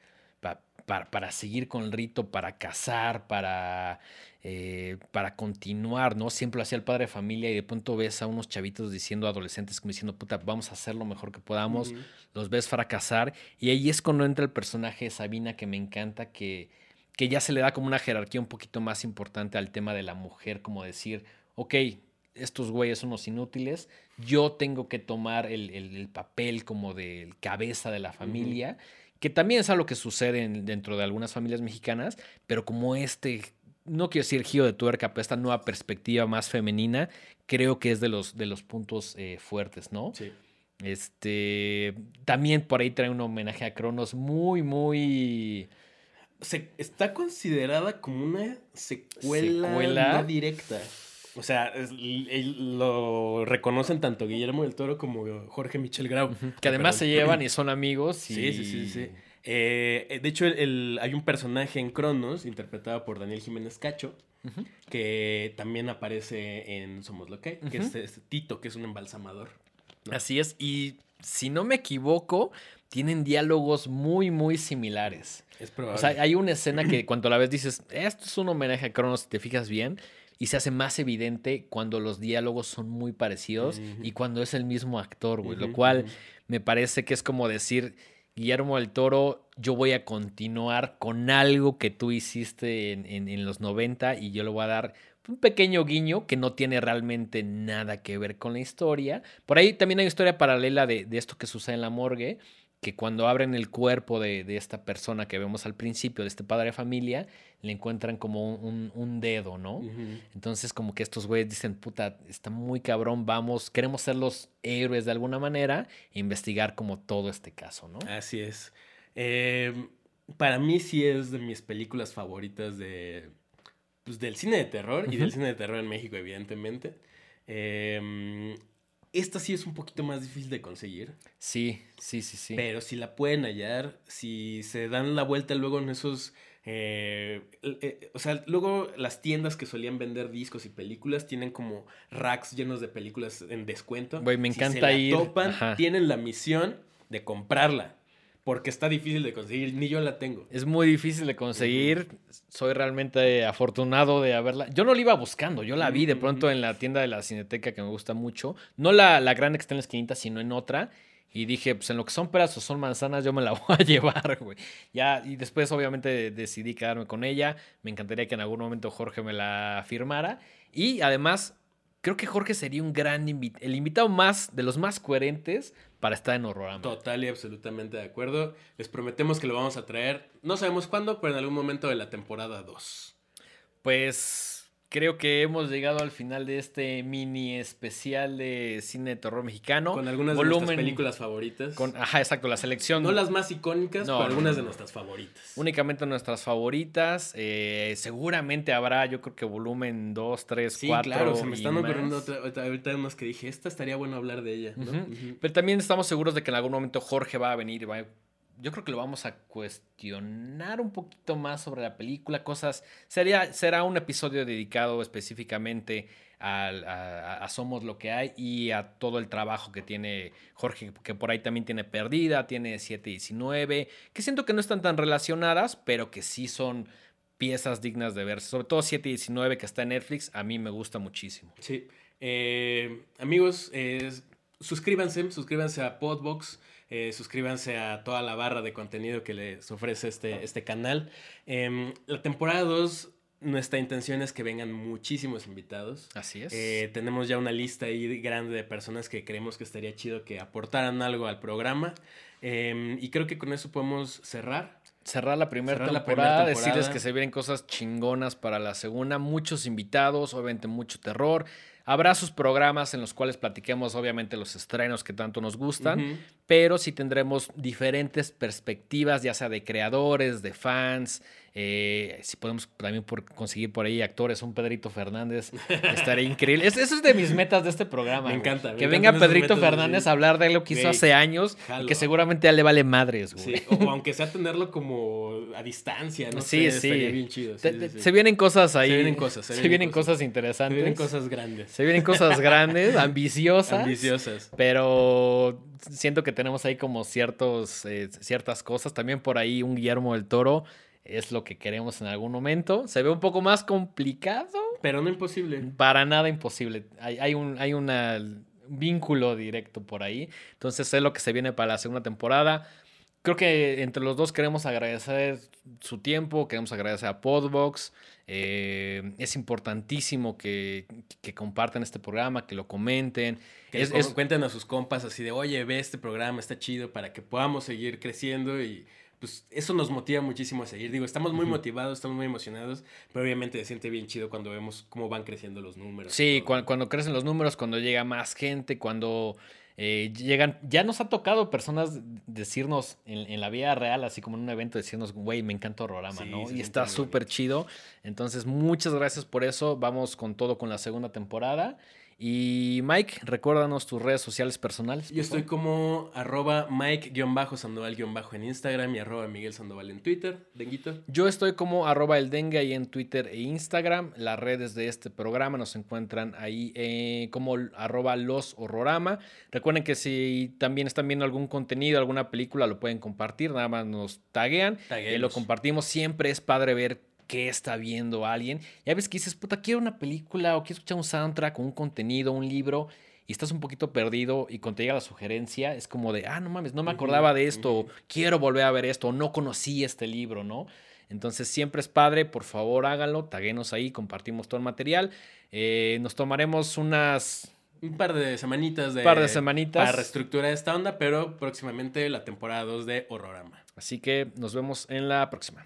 Pa- para, para seguir con el rito, para casar, para, eh, para continuar, ¿no? Siempre lo hacía el padre de familia y de pronto ves a unos chavitos diciendo, adolescentes, como diciendo, puta, vamos a hacer lo mejor que podamos los ves fracasar y ahí es cuando entra el personaje de Sabina que me encanta que, que ya se le da como una jerarquía un poquito más importante al tema de la mujer, como decir, ok, estos güeyes son unos inútiles, yo tengo que tomar el, el- el papel como de cabeza de la familia, que también es algo que sucede en- dentro de algunas familias mexicanas, pero como este, no quiero decir giro de tuerca, pero esta nueva perspectiva más femenina, creo que es de los, de los puntos eh, fuertes, ¿no? Sí. Este también por ahí trae un homenaje a Cronos muy, muy. Se, está considerada como una secuela, ¿Secuela? no directa. O sea, es- lo reconocen tanto Guillermo del Toro como Jorge Michel Grau. que además Perdón. se llevan y son amigos. Y... Sí, sí, sí, sí. Eh, de hecho, el- el- hay un personaje en Cronos, interpretado por Daniel Jiménez Cacho, que también aparece en Somos lo que que es, es Tito, que es un embalsamador. ¿no? Así es. Y si no me equivoco, tienen diálogos muy, muy similares. Es probable. O sea, hay una escena que [CLEARS THROAT] cuando la ves dices, esto es un homenaje a Cronos, si te fijas bien. Y se hace más evidente cuando los diálogos son muy parecidos y cuando es el mismo actor, güey. Lo cual me parece que es como decir, Guillermo del Toro, yo voy a continuar con algo que tú hiciste en, en- en los 90 y yo le voy a dar un pequeño guiño que no tiene realmente nada que ver con la historia. Por ahí también hay historia paralela de, de esto que sucede en la morgue, que cuando abren el cuerpo de, de esta persona que vemos al principio, de este padre de familia, le encuentran como un, un- dedo, ¿no? Entonces, como que estos güeyes dicen, puta, está muy cabrón, vamos, queremos ser los héroes de alguna manera e investigar como todo este caso, ¿no? Así es. Eh, para mí sí es de mis películas favoritas de, pues, del cine de terror y del cine de terror en México, evidentemente. Eh, esta sí es un poquito más difícil de conseguir, Sí, sí, sí, sí. pero si la pueden hallar, si se dan la vuelta luego en esos... eh, eh, o sea, luego las tiendas que solían vender discos y películas tienen como racks llenos de películas en descuento. Güey, me Si encanta se la ir, topan, ajá. tienen la misión de comprarla. Porque está difícil de conseguir, ni yo la tengo. Es muy difícil de conseguir. Soy realmente afortunado de haberla. Yo no la iba buscando, yo la vi de pronto en la tienda de la Cineteca que me gusta mucho. No la, la grande que está en la esquinita, sino en otra. Y dije, pues en lo que son peras o son manzanas, yo me la [LAUGHS] voy a llevar, güey. Ya, y después obviamente decidí quedarme con ella. Me encantaría que en algún momento Jorge me la firmara. Y además, creo que Jorge sería un gran invitado, el invitado más, de los más coherentes para estar en Horrorama. Total y absolutamente de acuerdo. Les prometemos que lo vamos a traer, no sabemos cuándo, pero en algún momento de la temporada 2. Pues creo que hemos llegado al final de este mini especial de cine de terror mexicano. Con algunas de nuestras películas favoritas. Con, ajá, exacto, la selección. No las más icónicas, No, pero algunas de nuestras favoritas. Únicamente nuestras favoritas. eh, seguramente habrá, yo creo que volumen 2, 3, Sí, 4. claro, se me están ocurriendo más. otra, ahorita unas que dije, esta estaría bueno hablar de ella. ¿no? Pero también estamos seguros de que en algún momento Jorge va a venir y va a yo creo que lo vamos a cuestionar un poquito más sobre la película, cosas, sería, será un episodio dedicado específicamente a, Somos lo que hay y a todo el trabajo que tiene Jorge, que por ahí también tiene Perdida, tiene 719, que siento que no están tan relacionadas, pero que sí son piezas dignas de ver, sobre todo 719 que está en Netflix, a mí me gusta muchísimo. Sí. Eh, amigos, eh, suscríbanse, suscríbanse a Podbox, eh, suscríbanse a toda la barra de contenido que les ofrece este, este canal. Em, la temporada 2, nuestra intención es que vengan muchísimos invitados. Así es. Eh, tenemos ya una lista ahí grande de personas que creemos que estaría chido que aportaran algo al programa. Em, y creo que con eso podemos cerrar. cerrar la primera temporada, temporada. decirles que se vienen cosas chingonas para la segunda, muchos invitados, obviamente mucho terror. Habrá sus programas en los cuales platiquemos obviamente los estrenos que tanto nos gustan, pero sí tendremos diferentes perspectivas, ya sea de creadores, de fans, eh, si podemos también por conseguir por ahí actores, un Pedrito Fernández, estaría increíble. Es- eso es de mis metas de este programa. Me encanta, me Que venga Pedrito Fernández a hablar de lo que hizo hace años y que seguramente a él le vale madres, güey. Sí, o aunque sea tenerlo como a distancia, ¿no? Sí, sé, sí. Estaría bien chido. sí, Te- sí, te- sí. Se vienen cosas ahí. Se vienen cosas, se Se, vienen cosas. cosas Se interesantes. vienen cosas grandes. Se vienen cosas grandes, [LAUGHS] ambiciosas. Ambiciosas. Pero siento que tenemos ahí como ciertos, eh, ciertas cosas. También por ahí un Guillermo del Toro es lo que queremos en algún momento. Se ve un poco más complicado. Pero no imposible. Para nada imposible. Hay, hay un hay una vínculo directo por ahí. Entonces es lo que se viene para la segunda temporada. Creo que entre los dos queremos agradecer su tiempo, queremos agradecer a Podbox. Eh, es importantísimo que, que compartan este programa, que lo comenten. Que Es- cuenten a sus compas así de, oye, ve este programa, está chido para que podamos seguir creciendo y pues eso nos motiva muchísimo a seguir. Digo, estamos muy motivados, estamos muy emocionados, pero obviamente se siente bien chido cuando vemos cómo van creciendo los números. Sí, todo. cuan- cuando, crecen los números, cuando llega más gente, cuando eh, llegan, ya nos ha tocado personas decirnos en, en la vida real, así como en un evento, decirnos, güey, me encanta Horrorama, Sí, ¿no? Y está súper chido. Entonces, muchas gracias por eso. Vamos con todo con la segunda temporada. Y Mike, recuérdanos tus redes sociales personales. Yo estoy como arroba Mike-Sandoval- en Instagram y arroba Miguel Sandoval en Twitter. Denguito. Yo estoy como arroba el dengue ahí en Twitter e Instagram. Las redes de este programa nos encuentran ahí eh, como arroba los horrorama. Recuerden que si también están viendo algún contenido, alguna película, lo pueden compartir. Nada más nos taguean. y lo compartimos. Siempre es padre ver qué está viendo alguien. Ya ves que dices, puta, quiero una película o quiero escuchar un soundtrack, un contenido, un libro. Y estás un poquito perdido y cuando te llega la sugerencia es como de, ah, no mames, no me acordaba de esto, o quiero volver a ver esto, o no conocí este libro, ¿no? Entonces siempre es padre, por favor háganlo, taguenos ahí, compartimos todo el material. Eh, nos tomaremos unas Un par de semanitas de... par de semanitas. Para reestructurar esta onda, pero próximamente la temporada 2 de Horrorama. Así que nos vemos en la próxima.